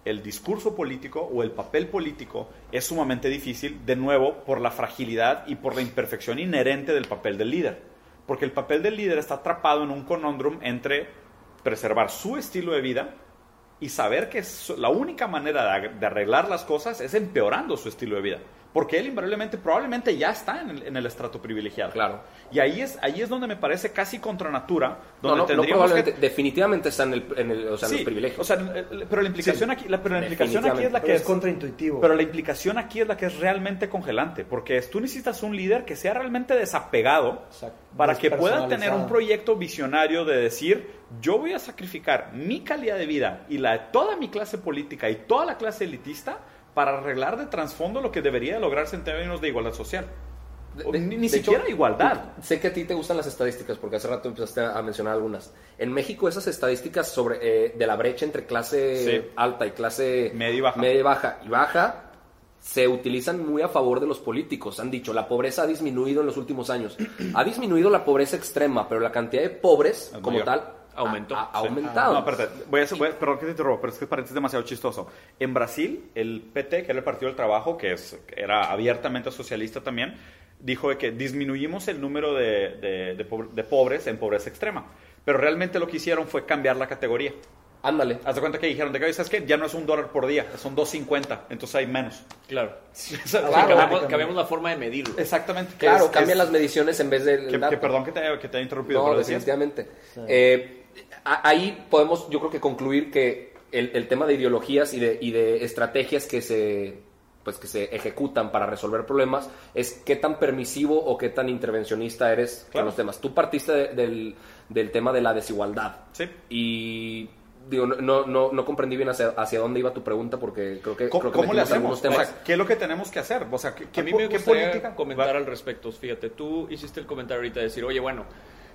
el discurso político o el papel político es sumamente difícil, de nuevo, por la fragilidad y por la imperfección inherente del papel del líder. Porque el papel del líder está atrapado en un conundrum entre preservar su estilo de vida y saber que la única manera de arreglar las cosas es empeorando su estilo de vida. Porque él invariablemente, probablemente ya está en el, en el estrato privilegiado. Claro. Y ahí es, ahí es donde me parece casi contra natura, No, donde no, no tendríamos que... definitivamente está en el, en el- o sea, en Sí, los privilegios. o sea, pero la implicación aquí, la, pero la implicación aquí es la Pero que es es, contraintuitivo. pero la implicación aquí es la que es realmente congelante, porque es- tú necesitas un líder que sea realmente desapegado Exacto. para que pueda tener un proyecto visionario de decir, yo voy a sacrificar mi calidad de vida y la de toda mi clase política y toda la clase elitista para arreglar de trasfondo lo que debería lograrse en términos de igualdad social. De- O de- ni, ni de siquiera hecho, igualdad. Sé que a ti te gustan las estadísticas porque hace rato empezaste a mencionar algunas. En México esas estadísticas sobre eh, de la brecha entre clase Sí. alta y clase Media y baja. media y baja y baja se utilizan muy a favor de los políticos. Han dicho, la pobreza ha disminuido en los últimos años. ha disminuido la pobreza extrema, pero la cantidad de pobres Es como tal Aumentó. Ha, ha Sí. aumentado. No, espérate, voy a, voy a- perdón que te interrumpa, pero es que parece demasiado chistoso. En Brasil, el PT, que era el Partido del Trabajo, que es, era abiertamente socialista también, dijo de que disminuimos el número de, de- de pobre- de pobres en pobreza extrema. Pero realmente lo que hicieron fue cambiar la categoría. Ándale. Haz de cuenta que dijeron, de que, ¿sabes qué? Ya no es un dólar por día, son 2.50, entonces hay menos. Claro. O sea, Sí, Claro, cambiamos, cambiamos la forma de medirlo. Exactamente. Claro, es- cambian es- las mediciones en vez del que, dato. que perdón que te, haya- que te haya interrumpido. No, definitivamente. Eh, a- ahí podemos, yo creo que concluir que el, el tema de ideologías y de, y de estrategias que se, pues, que se ejecutan para resolver problemas es qué tan permisivo o qué tan intervencionista eres con Claro. los temas. Tú partiste de- del, del tema de la desigualdad. Sí. Y digo, no, no, no, comprendí bien hacia, hacia dónde iba tu pregunta porque creo que, ¿Cómo, creo que cómo le metimos algunos hacemos? O temas. sea, ¿qué es lo que tenemos que hacer? O sea, ¿qué, qué a mí me qué política? comentar Va- al respecto. Fíjate, tú hiciste el comentario ahorita de decir, oye, bueno,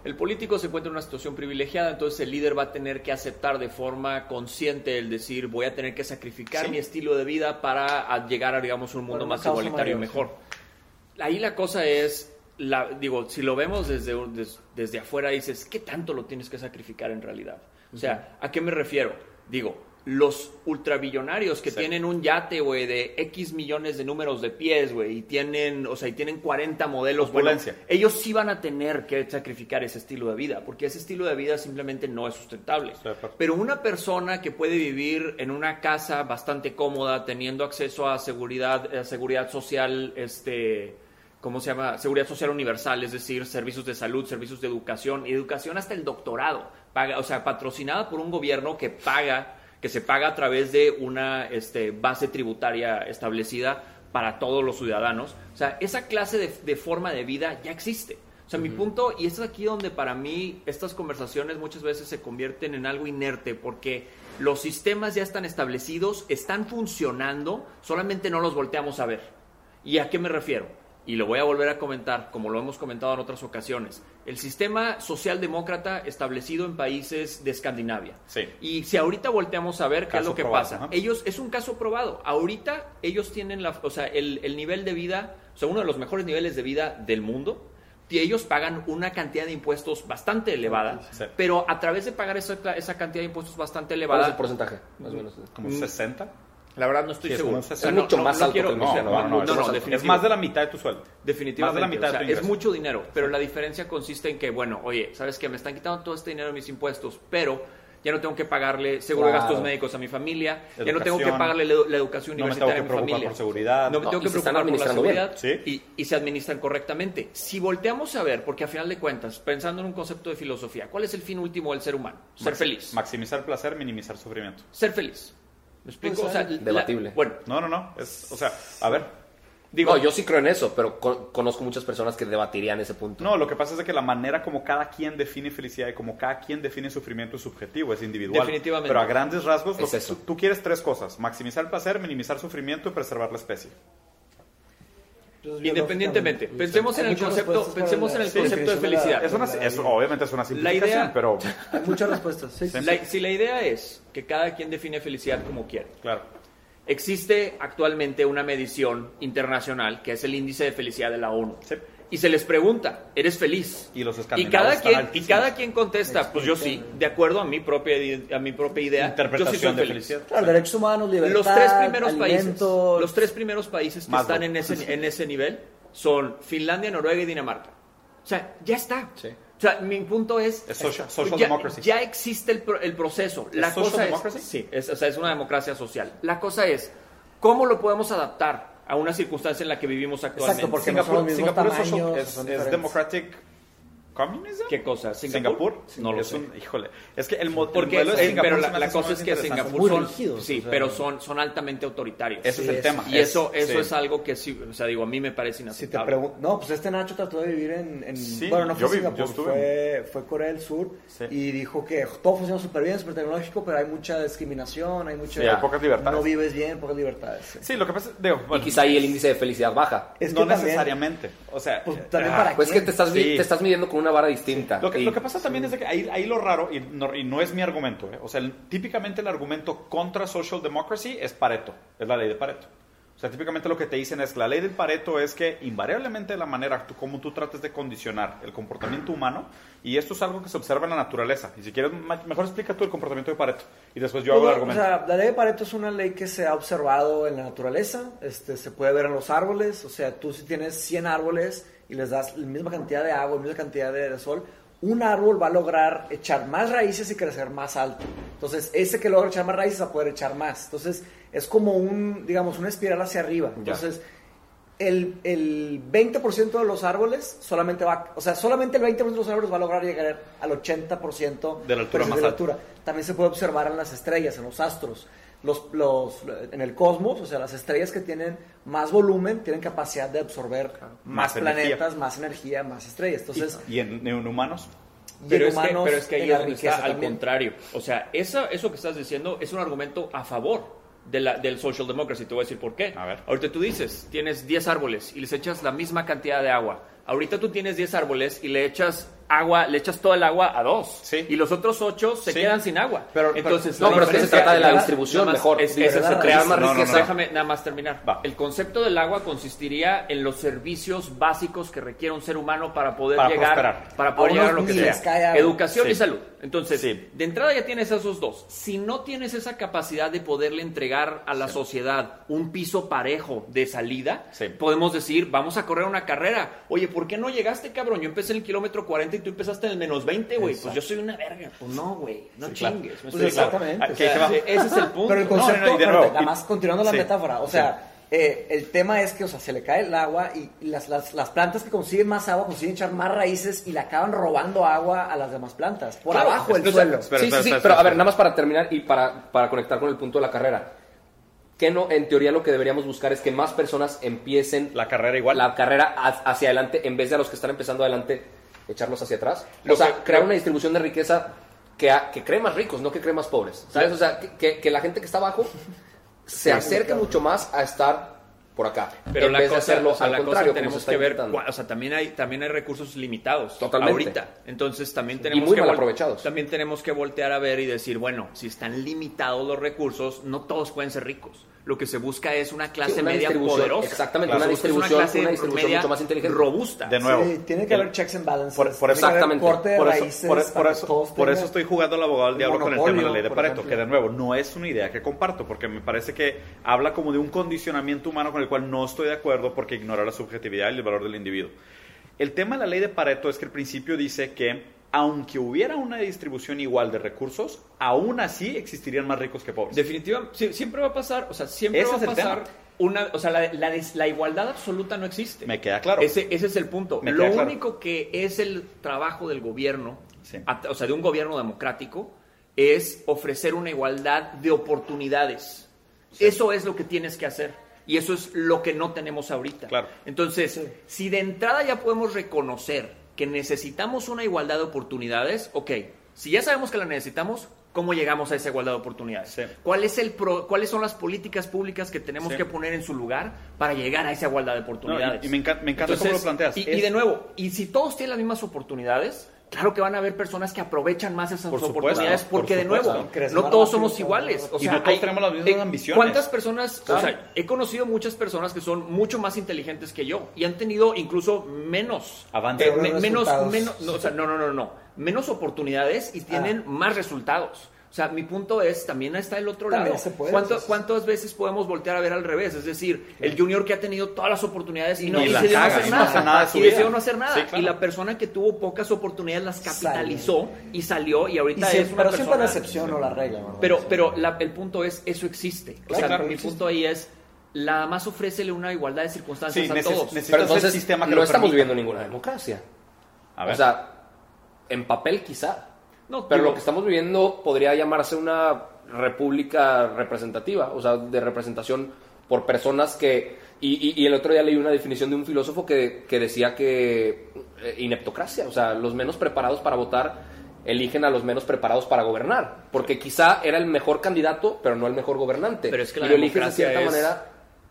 el político se encuentra en una situación privilegiada, entonces el líder va a tener que aceptar de forma consciente el decir, voy a tener que sacrificar Sí. mi estilo de vida para llegar a, digamos, un mundo más igualitario y mejor. Ahí la cosa es, la, digo, si lo vemos desde, des- desde afuera, dices, ¿qué tanto lo tienes que sacrificar en realidad? O sea, ¿a qué me refiero? Digo, los ultrabillonarios que Sí. tienen un yate, güey, de X millones de números de pies, güey, y tienen, o sea, y tienen 40 modelos, bueno, ellos sí van a tener que sacrificar ese estilo de vida, porque ese estilo de vida simplemente no es sustentable. Pero una persona que puede vivir en una casa bastante cómoda, teniendo acceso a seguridad, a seguridad social, este, ¿cómo se llama? Seguridad social universal, es decir, servicios de salud, servicios de educación, y educación hasta el doctorado, paga, o sea, patrocinada por un gobierno que paga, que se paga a través de una este, base tributaria establecida para todos los ciudadanos. O sea, esa clase de, de forma de vida ya existe. O sea, mi punto, y es aquí donde para mí estas conversaciones muchas veces se convierten en algo inerte, porque los sistemas ya están establecidos, están funcionando, solamente no los volteamos a ver. ¿Y a qué me refiero? Y lo voy a volver a comentar, como lo hemos comentado en otras ocasiones. El sistema socialdemócrata establecido en países de Escandinavia. Sí. Y si ahorita volteamos a ver qué es lo que probado, pasa, ellos es un caso probado. Ahorita ellos tienen la, o sea, el, el nivel de vida, o sea, uno de los mejores niveles de vida del mundo. Y ellos pagan una cantidad de impuestos bastante elevada, Sí. pero a través de pagar esa, esa cantidad de impuestos bastante ¿Cuál es elevada, el porcentaje? Más o menos. Como Mm. 60. La verdad no estoy Sí, es seguro. Es O sea, no- mucho no- más no alto quiero- que el No, mexicano. no, no, es, no, no, es más de la mitad de tu sueldo. Definitivamente. Más de la mitad o sea, de tu es mucho dinero, pero la diferencia consiste en que, bueno, oye, ¿sabes qué? Me están quitando todo este dinero de mis impuestos, pero ya no tengo que pagarle seguro de gastos médicos a mi familia, ya no tengo que Educación. pagarle la, la educación No me universitaria tengo que a mi preocupar familia. por seguridad. No me No, tengo y que preocupar por la seguridad Sí. y, y se administran correctamente. Si volteamos a ver, porque a final de cuentas, pensando en un concepto de filosofía, ¿cuál es el fin último del ser humano? Ser Maxi- feliz. Maximizar placer, minimizar sufrimiento. Ser feliz. ¿Me explico? Pues, o sea, la- debatible. bueno, No, no, no. Es, o sea, a ver. digo, no, yo sí creo en eso, pero con- conozco muchas personas que debatirían ese punto. No, lo que pasa es que la manera como cada quien define felicidad y como cada quien define sufrimiento es subjetivo, es individual. Definitivamente. Pero a grandes rasgos, lo Es que- eso. tú, tú quieres tres cosas: maximizar el placer, minimizar sufrimiento y preservar la especie. Independientemente, pensemos en el concepto, pensemos la- en el concepto de la- felicidad. Es una, la- es- obviamente es una simplificación, idea- pero Hay muchas respuestas. Sí, sí. La- si la idea es que cada quien define felicidad como quiere, claro. existe actualmente una medición internacional que es el índice de felicidad de la ONU. Sí. Y se les pregunta, ¿eres feliz? Y los y cada están quien y cada quien contesta, pues yo sí, de acuerdo a mi propia a mi propia idea, yo sí soy Interpretación de feliz. felicidad. Claro, derechos humanos, libertad, Los tres primeros países, alimento, los tres primeros países que están en ese, en ese nivel son Finlandia, Noruega y Dinamarca. O sea, ya está. Sí. O sea, mi punto es... Es social- social ya, democracy. ya existe el, el proceso. La social cosa democracy? es... Sí, es, o sea, es una democracia social. La cosa es, ¿cómo lo podemos adaptar a una circunstancia en la que vivimos actualmente? Exacto, porque no son los mismos Singapur es, tamaños, es- es diferentes. democratic communism. ¿Qué cosa? Singapur, No lo es sé. un, híjole, es que el, mo- el Porque, modelo de eh, Singapur pero la, la cosa es que. Singapur muy son, rígidos, sí, o sea. pero son, son altamente autoritarios. Ese es Sí, el es- tema. y Es- eso, eso sí. es algo que sí, o sea, digo, a mí me parece Si te inaceptable. no, pues este Nacho trató de vivir en, en- Sí, bueno, no fue yo vi- Singapur, yo estuve. fue, fue Corea del Sur Sí. y dijo que todo funciona súper bien, súper tecnológico, pero hay mucha discriminación, hay mucha... Sí, hay pocas libertades. No vives bien, pocas libertades. sí. Sí, lo que pasa es, digo, Y bueno, quizá ahí el índice de felicidad baja. Es no necesariamente. O sea, Pues, también ah, para Pues que te estás midiendo con una vara distinta. Lo que, Y- lo que pasa también es de que ahí, ahí lo raro, y no, y no es mi argumento, ¿eh? o sea, el- típicamente el argumento contra social democracy es Pareto, es la ley de Pareto. O sea, típicamente lo que te dicen es, la ley del Pareto es que invariablemente la manera tú- como tú trates de condicionar el comportamiento humano, y esto es algo que se observa en la naturaleza, y si quieres, mejor explica tú el comportamiento de Pareto, y después yo hago el Pues, argumento. O sea, la ley de Pareto es una ley que se ha observado en la naturaleza, este, se puede ver en los árboles, o sea, tú si tienes 100 árboles y les das la misma cantidad de agua, la misma cantidad de sol, un árbol va a lograr echar más raíces y crecer más alto. Entonces, ese que logra echar más raíces va a poder echar más. Entonces, es como un, digamos, una espiral hacia arriba. Ya. Entonces, el, el 20% de los árboles solamente va, o sea, solamente el 20% de los árboles va a lograr llegar al 80% De la altura pues, más de la altura. También se puede observar en las estrellas, en los astros. Los, los, en el cosmos, o sea, las estrellas que tienen más volumen tienen capacidad de absorber más, Más energía. planetas, más energía, más estrellas. Entonces, y en, en humanos, Pero en es, que, humanos, pero es que ahí es donde está al contrario. O sea, esa, eso que estás diciendo es un argumento a favor de la, del social democracy. Te voy a decir por qué. A ver. Ahorita tú dices, tienes 10 árboles y les echas la misma cantidad de agua. Ahorita tú tienes 10 árboles y le echas agua, le echas toda el agua a dos. Sí. Y los otros 8 se Sí. quedan sin agua. Pero- Entonces, No, pero es que se trata de la distribución más- mejor. Es, es punto. más No, no, riqueza. no. Déjame nada más terminar. Va. El concepto del agua consistiría en los servicios básicos que requiere un ser humano para poder Para llegar prosperar. para poder A llegar a lo que sea. Educación Sí. y salud. Entonces, Sí. de entrada ya tienes esos dos. Si no tienes esa capacidad de poderle entregar a la sociedad un piso parejo de salida, Sí. podemos decir, vamos a correr una carrera. Oye, ¿por qué no llegaste, cabrón? Yo empecé en el kilómetro 40 y tú empezaste en el menos 20, güey. Pues yo soy una verga. Pues no, güey. No Sí, claro. chingues. ¿me Pues exactamente. O sea, Ese es el punto. Pero el No, no, concepto, no, y de espérate, nuevo, nada y- más continuando la sí, metáfora, o sí. sea, eh, el tema es que, o sea, se le cae el agua y las, las, las plantas que consiguen más agua consiguen echar más raíces y le acaban robando agua a las demás plantas, por Claro, abajo del suelo. Espera, sí, espera, sí, sí, pero a ver, nada más para terminar y para, para conectar con el punto de la carrera. Que no, en teoría lo que deberíamos buscar es que más personas empiecen la carrera igual. la carrera ha- hacia adelante en vez de a los que están empezando adelante echarlos hacia atrás. Lo o sea, que- crear lo- una distribución de riqueza que, que cree más ricos, no que cree más pobres. ¿Sabes? O sea, que, que- la gente que está abajo se acerque mucho más a estar por acá. Pero en la vez de cosa, hacerlo o sea, al la contrario, como tenemos que ver, cua- o sea, también hay, también hay recursos limitados Totalmente. ahorita. Entonces también tenemos muy que mal aprovechados. También tenemos que voltear a ver y decir, bueno, si están limitados los recursos, no todos pueden ser ricos. Lo que se busca es una clase Sí, una media poderosa. exactamente, una distribución- clase una distribución media mucho más inteligente. robusta. De nuevo. Sí, tiene que El- haber checks and balances. Por, Exactamente. corte de por eso, raíces por, eso, todos por eso tengan estoy jugando al abogado del diablo con el tema de la ley de Pareto, ejemplo. que de nuevo no es una idea que comparto, porque me parece que habla como de un condicionamiento humano con el cual no estoy de acuerdo porque ignora la subjetividad y el valor del individuo. El tema de la ley de Pareto es que el principio dice que aunque hubiera una distribución igual de recursos, aún así existirían más ricos que pobres. Definitivamente, sí, siempre va a pasar, o sea, siempre Ese va a pasar una, o sea, la, la des- la igualdad absoluta no existe. Me queda claro. Ese, ese es el punto. Me Lo claro. único que es el trabajo del gobierno, Sí. a- o sea, de un gobierno democrático, es ofrecer una igualdad de oportunidades. Eso es lo que tienes que hacer. Y eso es lo que no tenemos ahorita. Claro. Entonces, si de entrada ya podemos reconocer que necesitamos una igualdad de oportunidades, ok, si ya sabemos que la necesitamos, ¿cómo llegamos a esa igualdad de oportunidades? Sí. ¿Cuál es el pro- ¿Cuáles son las políticas públicas que tenemos Sí. que poner en su lugar para llegar a esa igualdad de oportunidades? No, y- y me encan- me encanta cómo lo planteas. Y, Es- y de nuevo, y si todos tienen las mismas oportunidades, claro que van a haber personas que aprovechan más esas Por supuesto, oportunidades por porque de nuevo, no todos somos iguales. O Y sea, no todos hay- tenemos las mismas eh, ambiciones. ¿Cuántas personas? Claro. O sea, he conocido muchas personas que son mucho más inteligentes que yo y han tenido incluso menos Avance. eh, menos, menos, no, o sea, no, no, no, no, menos oportunidades y tienen más resultados. O sea, mi punto es, también está el otro También lado. se puede, ¿Cuánto- entonces. ¿Cuántas veces podemos voltear a ver al revés? Es decir, el junior que ha tenido todas las oportunidades y, Y no decidió no hacer y no nada. y decidió no hacer nada. Sí, claro. Y la persona que tuvo pocas oportunidades las capitalizó y salió y Y ahorita siempre- es una pero siempre persona... la excepción o la regla. ¿verdad? Pero, pero la- el punto es, eso existe. O sea, Claro, mi existe. punto ahí es, la más ofrécele una igualdad de circunstancias Sí, a todos. Pero Entonces, sistema que no lo estamos viviendo ninguna democracia. A ver. O sea, en papel quizá. No, Pero digo, lo que estamos viviendo podría llamarse una república representativa, o sea, de representación por personas que... Y, y- y el otro día leí una definición de un filósofo que, que decía que eh, ineptocracia, o sea, los menos preparados para votar eligen a los menos preparados para gobernar, porque quizá era el mejor candidato, pero no el mejor gobernante. Pero es que y la lo eliges de cierta es manera...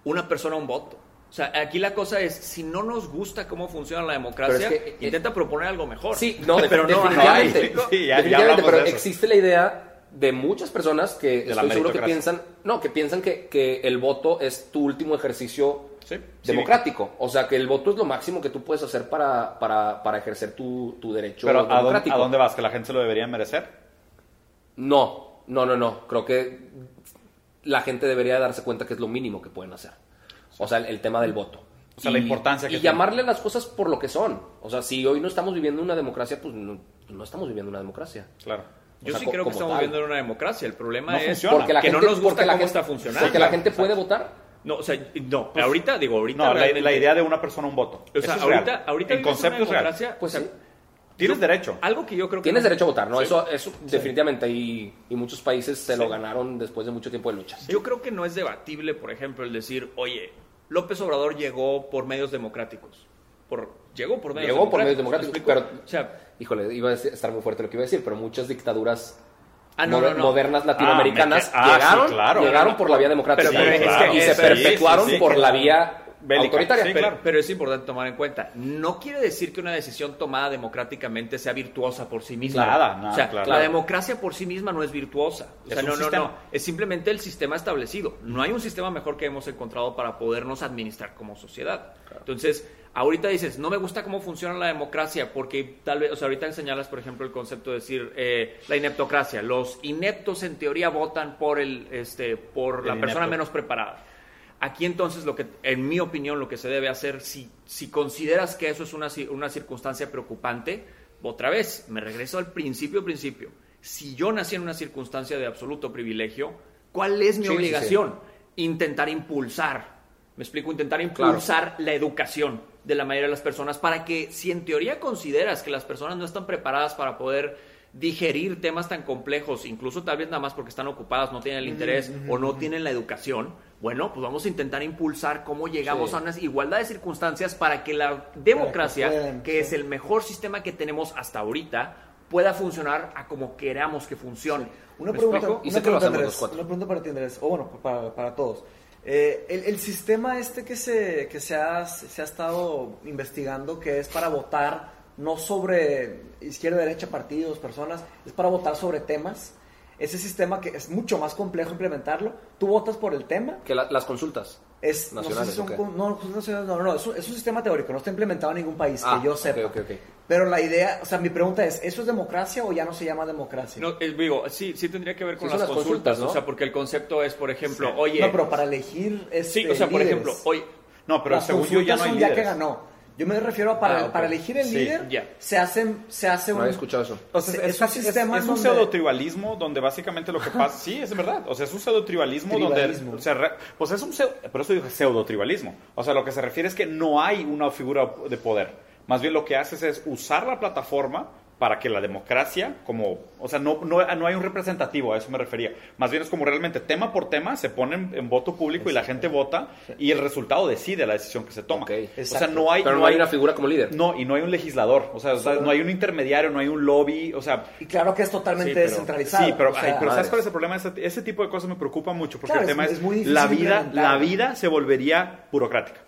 una persona, un voto. O sea, aquí la cosa es, si no nos gusta cómo funciona la democracia, es que- intenta proponer algo mejor. Sí, no, pero no, definitivamente. hay. Sí, ya- definitivamente, pero de existe la idea de muchas personas que De estoy seguro que piensan, no, que piensan que, que el voto es tu último ejercicio Sí, democrático. O sea, que el voto es lo máximo que tú puedes hacer para, para, para ejercer tu, tu derecho Pero ¿a dónde, democrático. ¿a dónde vas? ¿Que la gente se lo debería merecer? No, no, no, no. Creo que la gente debería darse cuenta que es lo mínimo que pueden hacer. O sea, el, el tema del voto. O sea, la importancia que Y tiene. llamarle las cosas por lo que son. O sea, si hoy no estamos viviendo una democracia, pues no, no estamos viviendo una democracia. Claro. Yo O sea, sí co- creo que estamos tal. viviendo en una democracia. El problema No es. Porque la que gente, no nos gusta porque la cómo gente- está funcionando. Porque la gente puede votar. No, o sea, no, ahorita, digo, ahorita No, la, idea de una persona, un voto. O sea, Eso es ahorita, real. ahorita en vives concepto una es real. democracia, Pues o sea, sí. Tienes yo- derecho. Algo que yo creo que Tienes no- derecho a votar, ¿no? Sí. Eso, eso definitivamente. Y, y muchos países se lo ganaron después de mucho tiempo de luchas. Yo creo que no es debatible, por ejemplo, el decir, oye, López Obrador llegó por medios democráticos. Por, llegó por medios Llegó por medios democráticos. democráticos, pero- o sea, Híjole, iba a estar muy fuerte lo que iba a decir, pero muchas dictaduras ah, no, moder- no, no. modernas latinoamericanas Ah, me que- ah, llegaron, sí, claro. llegaron por la vía democrática Pero- pero es que- y es- se sí, perpetuaron sí, sí, por claro. la vía Bélica. Sí, Pero, claro. pero es importante tomar en cuenta, no quiere decir que una decisión tomada democráticamente sea virtuosa por sí misma. Nada, nada, o sea, claro. la democracia por sí misma no es virtuosa. O Es sea, no, no, no. Es simplemente el sistema establecido. No hay un sistema mejor que hemos encontrado para podernos administrar como sociedad. Entonces, ahorita dices, no me gusta cómo funciona la democracia porque tal vez, o sea, ahorita señalas, por ejemplo, el concepto de decir eh, la ineptocracia. Los ineptos en teoría votan por el, este, por El la persona menos preparada. Aquí entonces lo que, en mi opinión, lo que se debe hacer, si, si consideras que eso es una, una circunstancia preocupante, otra vez, me regreso al principio, principio. Si yo nací en una circunstancia de absoluto privilegio, ¿cuál es mi Sí, sí, obligación? Intentar impulsar, me explico, intentar impulsar la educación de la mayoría de las personas para que si en teoría consideras que las personas no están preparadas para poder digerir temas tan complejos, incluso tal vez nada más porque están ocupadas, no tienen el interés o no tienen la educación, bueno, pues vamos a intentar impulsar cómo llegamos Sí. a una igualdad de circunstancias para que la democracia, que sí. es el mejor sistema que tenemos hasta ahorita, pueda funcionar a como queramos que funcione. Una ¿Me pregunta? Y una Andrés, una pregunta para ti, Andrés, o bueno, para, para todos. Eh, el, el sistema este que se, que se ha, se ha estado investigando, que es para votar no sobre izquierda, derecha, partidos, personas, es para votar sobre temas. ese sistema que es mucho más complejo implementarlo. Tú votas por el tema. Que las consultas. Es, nacionales. No, sé si son, no, no, no, es un, es un, sistema teórico, no está implementado en ningún país ah, que yo sepa. Okay, okay, Pero la idea, o sea, mi pregunta es, ¿eso es democracia o ya no se llama democracia? No, es, digo, sí, sí tendría que ver con sí, las, las, consultas, consultas ¿no? o sea, porque el concepto es, por ejemplo, sí. oye... No, pero para elegir este, Sí, o sea, por líderes, ejemplo, oye... No, pero según yo ya no hay ya líderes. que ganó. Yo me refiero a para, Ah, para elegir el Sí, líder, se, hacen, se hace No un... había escuchado eso. O sea, Es es, un es- sistema es un donde- pseudo-tribalismo donde básicamente lo que pasa... Sí, es verdad. O sea, es un pseudo-tribalismo donde... Tribalismo. se re- pues es un pseudo... Por eso dije pseudo-tribalismo. O sea, lo que se refiere es que no hay una figura de poder. Más bien lo que haces es usar la plataforma para que la democracia, como... O sea, no, no, no hay un representativo, a eso me refería. Más bien es como realmente tema por tema se pone en, en voto público y la gente vota y el resultado decide la decisión que se toma. O sea, no hay... Pero no hay una figura como líder. No, y no hay un legislador, o sea, o sea, no hay un intermediario, no hay un lobby, o sea, Y claro que es totalmente Sí, pero- descentralizado. Sí, pero, o sea, ay, pero ¿sabes cuál es el problema? Ese, ese tipo de cosas me preocupa mucho porque Claro, el tema es- muy la vida, la vida se volvería burocrática.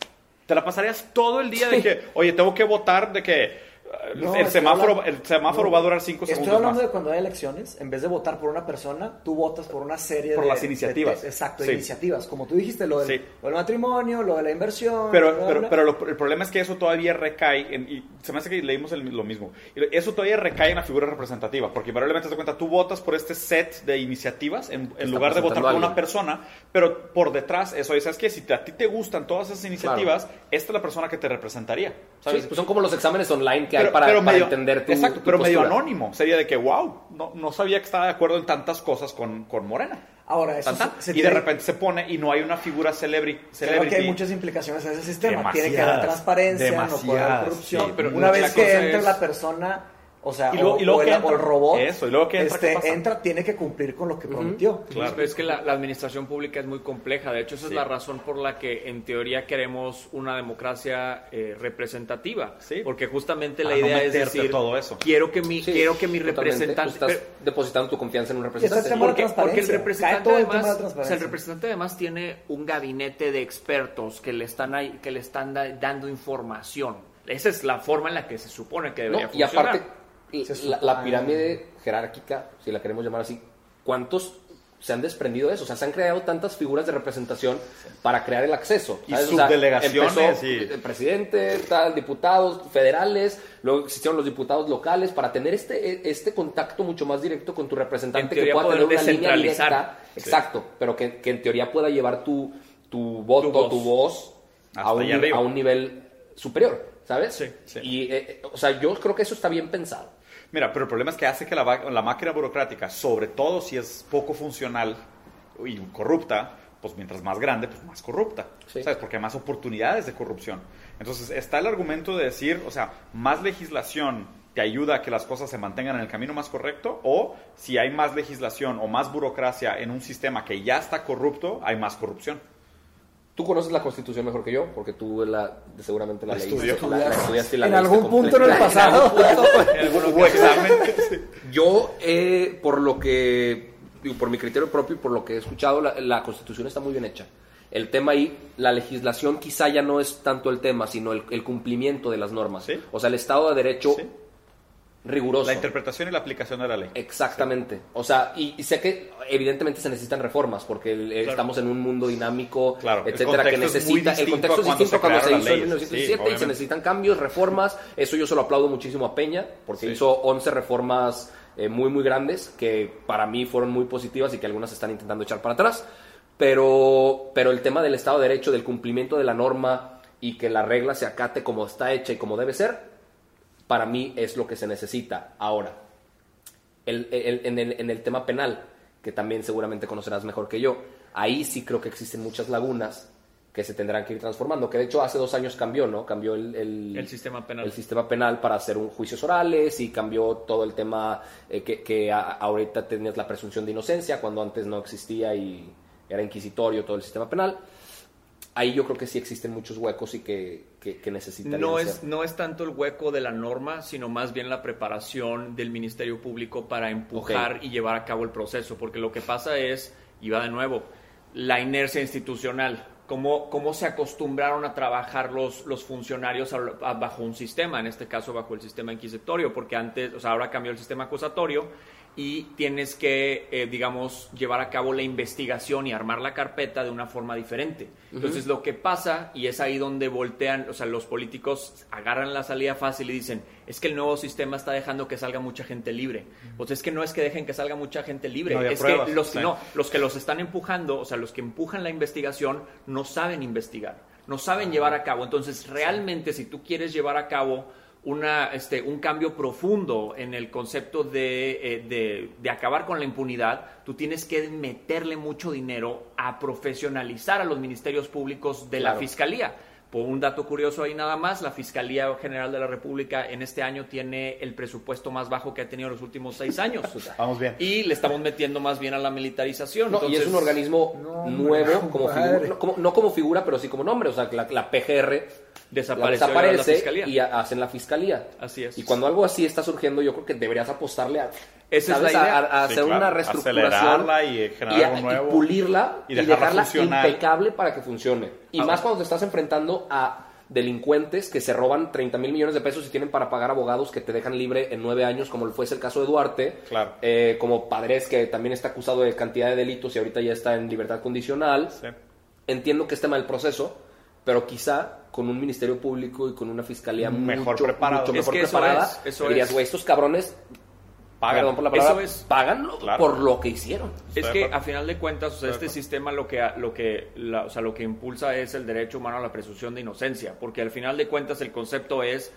Te la pasarías todo el día de que, oye, tengo que votar de que No, el, estoy semáforo, hablando- el semáforo no, va a durar cinco Estoy segundos hablando más. de cuando hay elecciones, en vez de votar por una persona, tú votas por una serie Por de... las de- iniciativas. de- exacto, Sí. iniciativas. Como tú dijiste, lo del, Sí. lo del matrimonio, lo de la inversión... Pero, bla, pero, bla. pero lo- el problema es que eso todavía recae, en- y se me hace que leímos el- lo mismo, eso todavía recae en la figura representativa, porque probablemente te das cuenta, tú votas por este set de iniciativas en, en lugar de votar por una persona, pero por detrás, eso, y ¿sabes qué? Si te- a ti te gustan todas esas iniciativas, esta es la persona que te representaría, ¿sabes? Sí, pues son como los exámenes online que Pero- para, pero para medio- entender tu Exacto, tu pero medio anónimo. Sería de que, wow, no, no sabía que estaba de acuerdo en tantas cosas con, con Morena. Ahora, eso Tan, tan. se- se y de repente se pone y no hay una figura celebri Creo celebrity. que hay muchas implicaciones en ese sistema. Tiene que haber transparencia, no puede haber corrupción. sí, pero Una vez que entre es- la persona, o sea, Y luego- o, y luego o que el, entra- o el robot, eso, y luego que entra, ¿qué este, pasa? entra, tiene que cumplir con lo que prometió. Claro. Pero es que la, la administración pública es muy compleja. De hecho, esa Sí. es la razón por la que, en teoría, queremos una democracia eh, representativa. Sí. Porque justamente Para la no idea es meterte decir, todo eso. quiero que mi, Sí, quiero que mi representante... Estás pero- depositando tu confianza en un ese representante. de porque, porque el representante todo el tema de además, la o sea, el representante además tiene un gabinete de expertos que le están ahí- que le están da- dando información. Esa es la forma en la que se supone que No, debería y funcionar. aparte, la, pirámide jerárquica, si la queremos llamar así, ¿cuántos se han desprendido de eso? O sea, se han creado tantas figuras de representación para crear el acceso. Y ¿sabes? O sea, subdelegaciones empezó y- el presidente, tal, diputados federales, luego existieron los diputados locales para tener este, este contacto mucho más directo con tu representante En que pueda tener una línea directa. Sí. Exacto, pero que, que en teoría pueda llevar tu, tu voto, voz. tu voz, a un, a un nivel superior, ¿sabes? Sí, sí. Y, eh, o sea, yo creo que eso está bien pensado. Mira, pero el problema es que hace que la, máquina burocrática, sobre todo si es poco funcional y corrupta, pues mientras más grande, pues más corrupta. Sí. ¿Sabes? Porque hay más oportunidades de corrupción. Entonces, está el argumento de decir, o sea, más legislación te ayuda a que las cosas se mantengan en el camino más correcto, o si hay más legislación o más burocracia en un sistema que ya está corrupto, hay más corrupción. Tú conoces la Constitución mejor que yo, porque tú la, seguramente la leíste. Estudió. La, la estudiaste y la En algún punto en el pasado. Yo, eh, por lo que, digo, por mi criterio propio y por lo que he escuchado, la, la Constitución está muy bien hecha. El tema ahí, la legislación quizá ya no es tanto el tema, sino el, el cumplimiento de las normas. Sí. O sea, el Estado de Derecho Sí. Riguroso. La interpretación y la aplicación de la ley. Exactamente. O sea, y, y sé que evidentemente se necesitan reformas porque el- estamos en un mundo dinámico, Claro, etcétera, que necesita. El contexto es cuando distinto se cuando se crearon hizo en las leyes. 1907 Sí, y se necesitan cambios, reformas. Eso yo se lo aplaudo muchísimo a Peña porque Sí. hizo 11 reformas eh, muy, muy grandes que para mí fueron muy positivas y que algunas están intentando echar para atrás. Pero, pero el tema del Estado de Derecho, del cumplimiento de la norma y que la regla se acate como está hecha y como debe ser, para mí es lo que se necesita ahora. El- el- en, el, en el tema penal, que también seguramente conocerás mejor que yo, ahí sí creo que existen muchas lagunas que se tendrán que ir transformando, que de hecho hace dos años cambió, ¿no? Cambió el, el, El sistema penal. el sistema penal para hacer un juicios orales y cambió todo el tema eh, que, que a- ahorita tenías la presunción de inocencia, cuando antes no existía y era inquisitorio todo el sistema penal. Ahí yo creo que sí existen muchos huecos y que, que, que necesitarían No ser. es, no es tanto el hueco de la norma, sino más bien la preparación del Ministerio Público para empujar y llevar a cabo el proceso. Porque lo que pasa es, y va de nuevo, la inercia institucional. cómo, cómo se acostumbraron a trabajar los, los funcionarios bajo un sistema, en este caso bajo el sistema inquisitorio, porque antes, o sea, ahora cambió el sistema acusatorio y tienes que, eh, digamos, llevar a cabo la investigación y armar la carpeta de una forma diferente. Entonces, lo que pasa, y es ahí donde voltean, o sea, los políticos agarran la salida fácil y dicen, es que el nuevo sistema está dejando que salga mucha gente libre. Pues es que no es que dejen que salga mucha gente libre, es que los, no, los que los están empujando, o sea, los que empujan la investigación, no saben investigar, no saben llevar a cabo. Entonces, realmente, si tú quieres llevar a cabo una, este, un cambio profundo en el concepto eh, de, de, acabar con la impunidad, tú tienes que meterle mucho dinero a profesionalizar a los ministerios públicos de la Fiscalía. Por un dato curioso ahí nada más, la Fiscalía General de la República en este año tiene el presupuesto más bajo que ha tenido en los últimos seis años. Vamos bien. Y le estamos metiendo más bien a la militarización. y es un organismo nuevo, como figura, no, como, figura, pero sí como nombre. O sea, la, la PGR desaparece y hacen la fiscalía. Así es. Y cuando algo así está surgiendo, yo creo que deberías apostarle a, a, hacer una reestructuración y, generar nuevo, y pulirla y, dejarla impecable para que funcione. Y más cuando te estás enfrentando a delincuentes que se roban 30 mil millones de pesos y tienen para pagar abogados que te dejan libre en nueve años, como fuese el caso de Duarte, claro. Eh, como Padres, que también está acusado de cantidad de delitos y ahorita ya está en libertad condicional. Entiendo que es tema del proceso, pero quizá con un ministerio público y con una fiscalía mejor mucho, preparada, mucho mejor preparada, eso dirías, güey, estos cabrones pagan, por la palabra, eso es, pagan por lo que hicieron. Es que a final de cuentas, o sea, este sistema lo que lo que o sea, lo que impulsa es el derecho humano a la presunción de inocencia, porque al final de cuentas el concepto es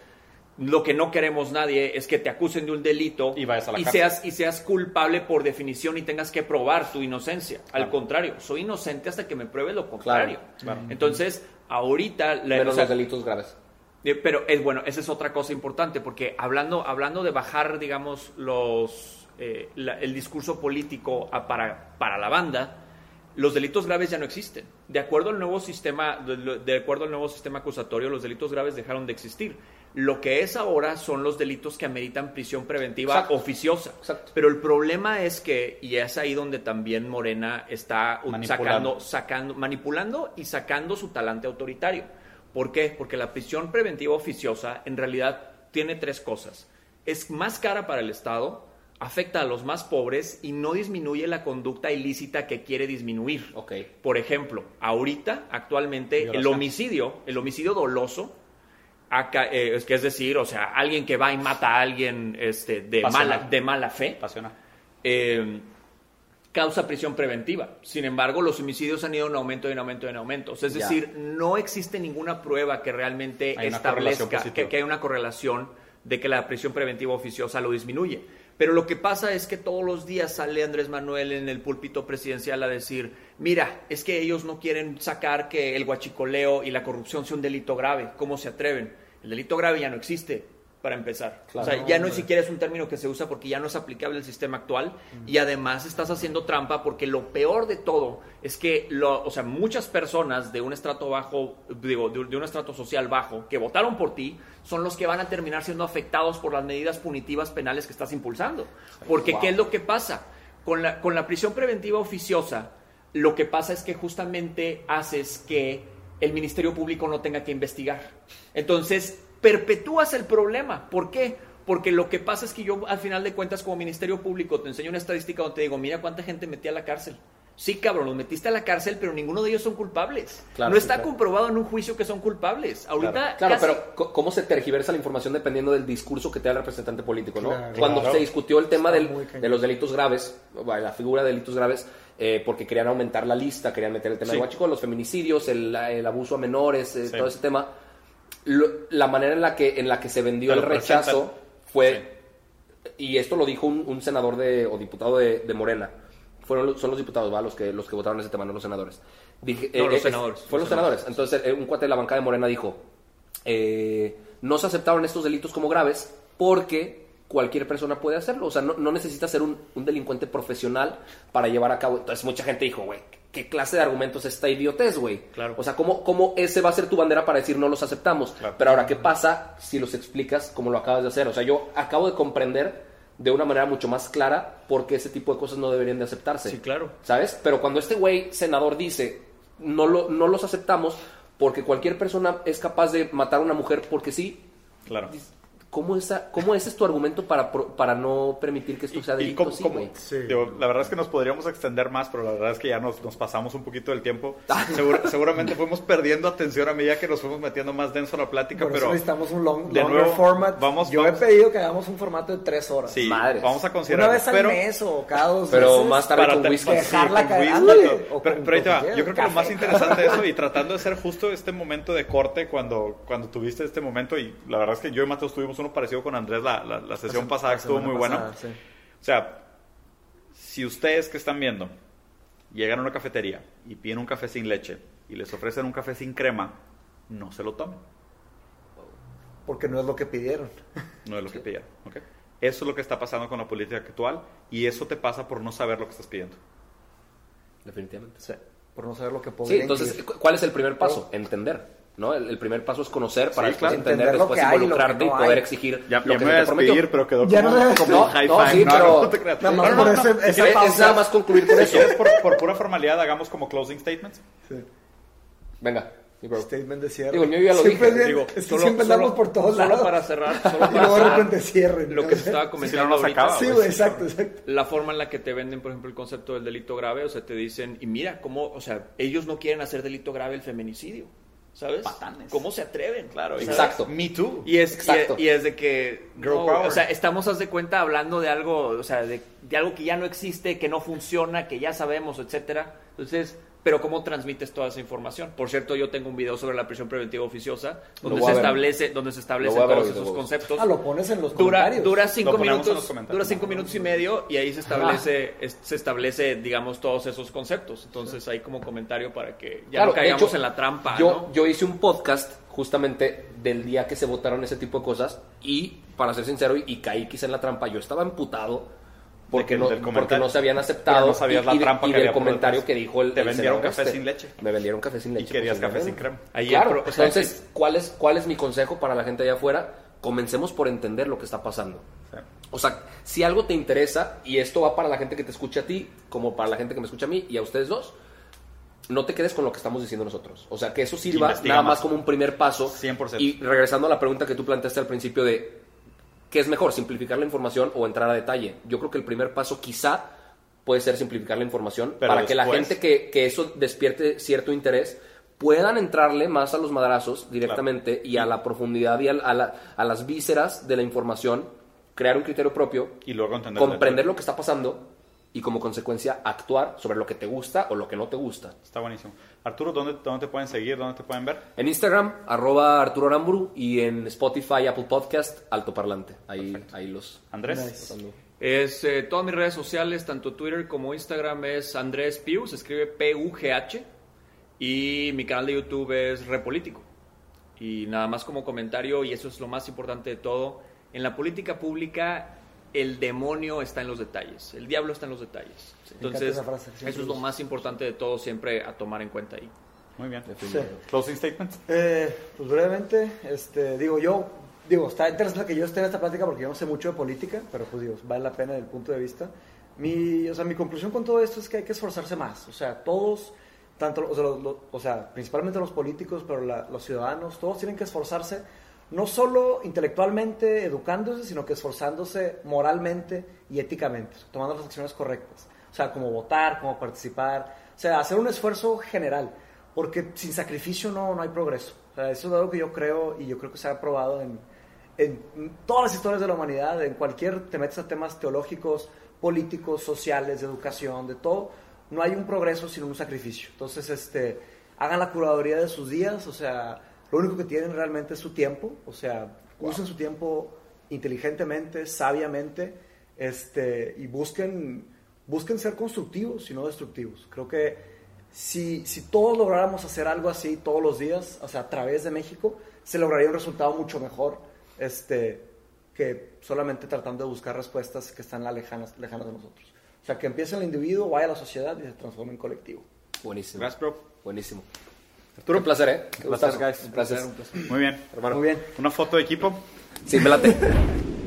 lo que no queremos nadie es que te acusen de un delito y, vayas a la y seas y seas culpable por definición y tengas que probar tu inocencia. Al contrario, soy inocente hasta que me pruebe lo contrario. Entonces, ahorita... Menos los delitos graves. Eh, pero es bueno, esa es otra cosa importante, porque hablando, hablando de bajar, digamos, los, eh, el discurso político para, para la banda, los delitos graves ya no existen. De acuerdo al nuevo sistema, de, acuerdo al nuevo sistema acusatorio, los delitos graves dejaron de existir. Lo que es ahora son los delitos que ameritan prisión preventiva oficiosa. Pero el problema es que, y es ahí donde también Morena está sacando, sacando, manipulando y sacando su talante autoritario. ¿Por qué? Porque la prisión preventiva oficiosa en realidad tiene tres cosas. Es más cara para el Estado, afecta a los más pobres y no disminuye la conducta ilícita que quiere disminuir. Okay. Por ejemplo, ahorita, actualmente, el homicidio, el homicidio doloso, eh, es que es decir, o sea, alguien que va y mata a alguien este, de, mala, de mala fe, eh, causa prisión preventiva. Sin embargo, los homicidios han ido en aumento, en aumento, en aumento. Es decir, no existe ninguna prueba que realmente establezca que, que hay una correlación de que la prisión preventiva oficiosa lo disminuye. Pero lo que pasa es que todos los días sale Andrés Manuel en el púlpito presidencial a decir, mira, es que ellos no quieren sacar que el guachicoleo y la corrupción sea un delito grave, ¿cómo se atreven? El delito grave ya no existe, para empezar. o sea, ya no siquiera es un término que se usa porque ya no es aplicable el sistema actual y además estás haciendo trampa porque lo peor de todo es que, lo, o sea, muchas personas de un estrato bajo, digo, de, un estrato social bajo que votaron por ti son los que van a terminar siendo afectados por las medidas punitivas penales que estás impulsando. Porque, ¿qué es lo que pasa? Con la, con la prisión preventiva oficiosa, lo que pasa es que justamente haces que el Ministerio Público no tenga que investigar. Entonces, perpetúas el problema. ¿Por qué? Porque lo que pasa es que yo, al final de cuentas, como Ministerio Público, te enseño una estadística donde te digo, mira cuánta gente metí a la cárcel. Sí, cabrón, los metiste a la cárcel, pero ninguno de ellos son culpables. no está comprobado en un juicio que son culpables. Ahorita. Claro, pero ¿cómo se tergiversa la información dependiendo del discurso que te da el representante político, no? Cuando se discutió el tema de los delitos graves, la figura de delitos graves, eh, porque querían aumentar la lista, querían meter el tema de guachico, los feminicidios, el, abuso a menores, eh, todo ese tema la manera en la que, en la que se vendió el rechazo fue, y esto lo dijo un, senador de, o diputado de, Morena, fueron, son los diputados, ¿va? Los que, los que votaron ese tema, no los senadores. Dije, no, los eh, senadores. fueron los senadores. Entonces, eh, un cuate de la bancada de Morena dijo, eh, no se aceptaron estos delitos como graves porque cualquier persona puede hacerlo. O sea, no, no necesita ser un, un, delincuente profesional para llevar a cabo. Entonces, mucha gente dijo, güey, ¿qué clase de argumentos es esta idiotez, güey? Claro. O sea, ¿cómo, ¿cómo, ese va a ser tu bandera para decir no los aceptamos? Pero ahora, ¿qué pasa si los explicas como lo acabas de hacer? O sea, yo acabo de comprender de una manera mucho más clara por qué ese tipo de cosas no deberían de aceptarse. Sí, claro. ¿Sabes? Pero cuando este güey senador dice, no, lo, no los aceptamos porque cualquier persona es capaz de matar a una mujer porque sí. Claro. ¿Cómo, esa, ¿Cómo ese es tu argumento para, para no permitir que esto sea ¿Y delito? cómo- Sí, cómo? Sí. Digo, la verdad es que nos podríamos extender más, pero la verdad es que ya nos, nos pasamos un poquito del tiempo. Ah. Seguro- seguramente fuimos perdiendo atención a medida que nos fuimos metiendo más denso en la plática, Por eso pero necesitamos un long, de longer nuevo, format. vamos- Yo vamos- he pedido que hagamos un formato de tres horas. sí, Madres. vamos a Una considerar. vez al pero, mes o cada dos Pero meses. más tarde con te- whisky. sí, Dejarla con caer, Pero, con pero ahí te va. Yo creo que lo más interesante de eso y tratando de hacer justo este momento de corte cuando, cuando tuviste este momento y la verdad es que yo y Mateos tuvimos uno parecido con Andrés la, la, la sesión pasada La que estuvo muy buena. pasada, sí. O sea, si ustedes que están viendo llegan a una cafetería y piden un café sin leche y les ofrecen un café sin crema, no se lo tomen. Porque no es lo que pidieron. No es lo que pidieron. ¿ok? Eso es lo que está pasando con la política actual y eso te pasa por no saber lo que estás pidiendo. Definitivamente. Sí, por no saber lo que Sí, podría entonces, incluir. cu- ¿cuál es el primer paso? Entender. ¿No? El, el primer paso es conocer para Sí, después claro. entender, Entender después hay y involucrarte y no poder hay. exigir Ya, lo ya que me se voy a te prometió. despedir, pero quedó Ya como, no me- como No, high no, five. sí, No, pero-. Nada más por ese- esa Si pausa. Es nada más concluir con si eso. por, por pura formalidad, hagamos como closing statements. Sí. Venga. Statement de cierre. Digo, mío ya lo Siempre dije, bien- Digo, es que solo- siempre andamos solo- por todos solo lados. para cerrar, solo y para luego de cerrar repente cierren. lo que te estaba Si comentando no, no se ahorita. acaba, Sí, exacto, exacto. la forma en la que te venden, por ejemplo, el concepto del delito grave, o sea, te dicen, y mira cómo, o sea, ellos no quieren hacer delito grave el feminicidio, ¿sabes? Patanes. ¿Cómo se atreven? Claro, ¿sabes? Exacto. Me too. Y es, Exacto. y, y es de que, Girl no, power. o sea, estamos, haz de cuenta, hablando de algo, o sea, de, de algo que ya no existe, que no funciona, que ya sabemos, etcétera. Entonces, pero ¿cómo transmites toda esa información? Por cierto, yo tengo un video sobre la prisión preventiva oficiosa, donde se establece, donde se establecen ver todos esos conceptos. Ah, lo pones en los Dura, comentarios. dura cinco minutos, dura cinco minutos y medio y ahí se establece, es- se establece, digamos, todos esos conceptos. Entonces, ahí como comentario para que ya Claro, no caigamos hecho, en la trampa, Yo, ¿no? yo hice un podcast justamente del día que se votaron ese tipo de cosas y, para ser sincero, y, y caí quizá en la trampa, yo estaba emputado porque, no, porque no se habían aceptado no sabías y, la y trampa y que había comentario detrás. que dijo el Te vendieron café este. sin leche. Me vendieron café sin leche. querías pues, café sin crema. Ahí Claro, pro- entonces, ¿cuál es, ¿cuál es mi consejo para la gente allá afuera? Comencemos por entender lo que está pasando. Sí. O sea, si algo te interesa, y esto va para la gente que te escucha a ti, como para la gente que me escucha a mí y a ustedes dos, no te quedes con lo que estamos diciendo nosotros. O sea, que eso sirva Investiga nada más. más como un primer paso. 100%. Y regresando a la pregunta que tú planteaste al principio de, ¿qué es mejor, simplificar la información o entrar a detalle? Yo creo que el primer paso quizá puede ser simplificar la información Pero para que la gente que, que eso despierte cierto interés puedan entrarle más a los madrazos directamente y a la profundidad y a, a la- a las vísceras de la información, crear un criterio propio, Y luego comprender lo que está pasando y como consecuencia actuar sobre lo que te gusta o lo que no te gusta. Está buenísimo. Arturo, ¿dónde, ¿dónde te pueden seguir? ¿Dónde te pueden ver? En Instagram, arroba Arturo Aramburu y en Spotify, Apple Podcast, Altoparlante. Ahí, ahí los... Andrés. Nice. Es eh, todas mis redes sociales, tanto Twitter como Instagram, es Andrés Piu, se escribe P-U-G-H. Y mi canal de YouTube es Repolítico. Y nada más como comentario, y eso es lo más importante de todo, en la política pública el demonio está en los detalles, el diablo está en los detalles. Entonces, frase, eso es lo más importante de todo, siempre a tomar en cuenta ahí. Muy bien. Sí. Closing statement. Eh, pues brevemente, este, digo, yo, digo, está interesante que yo esté en esta plática porque yo no sé mucho de política, pero pues digo, vale la pena desde el punto de vista. Mi, o sea, mi conclusión con todo esto es que hay que esforzarse más. O sea, todos, tanto, o sea, los- los- o sea principalmente los políticos, pero la- los ciudadanos, todos tienen que esforzarse, no solo intelectualmente educándose, sino que esforzándose moralmente y éticamente, tomando las acciones correctas. O sea, como votar, como participar, o sea, hacer un esfuerzo general, porque sin sacrificio no, no hay progreso. O sea, eso es algo que yo creo y yo creo que se ha probado en, en todas las historias de la humanidad, en cualquier, te metes a temas teológicos, políticos, sociales, de educación, de todo, no hay un progreso sin un sacrificio. Entonces, este, hagan la curaduría de sus días, o sea, lo único que tienen realmente es su tiempo, o sea, usen su tiempo inteligentemente, sabiamente, este, y busquen, busquen ser constructivos y no destructivos. Creo que si, si todos lográramos hacer algo así todos los días, o sea, a través de México, se lograría un resultado mucho mejor este, que solamente tratando de buscar respuestas que están lejanas, lejanas de nosotros. O sea, que empiece el individuo, vaya a la sociedad y se transforme en colectivo. Buenísimo. Gracias, bro. Buenísimo. Arturo, un placer, ¿eh? Qué placer, guys. Un placer. Muy bien. Hermano. Muy bien. Una foto de equipo. Sí, me late.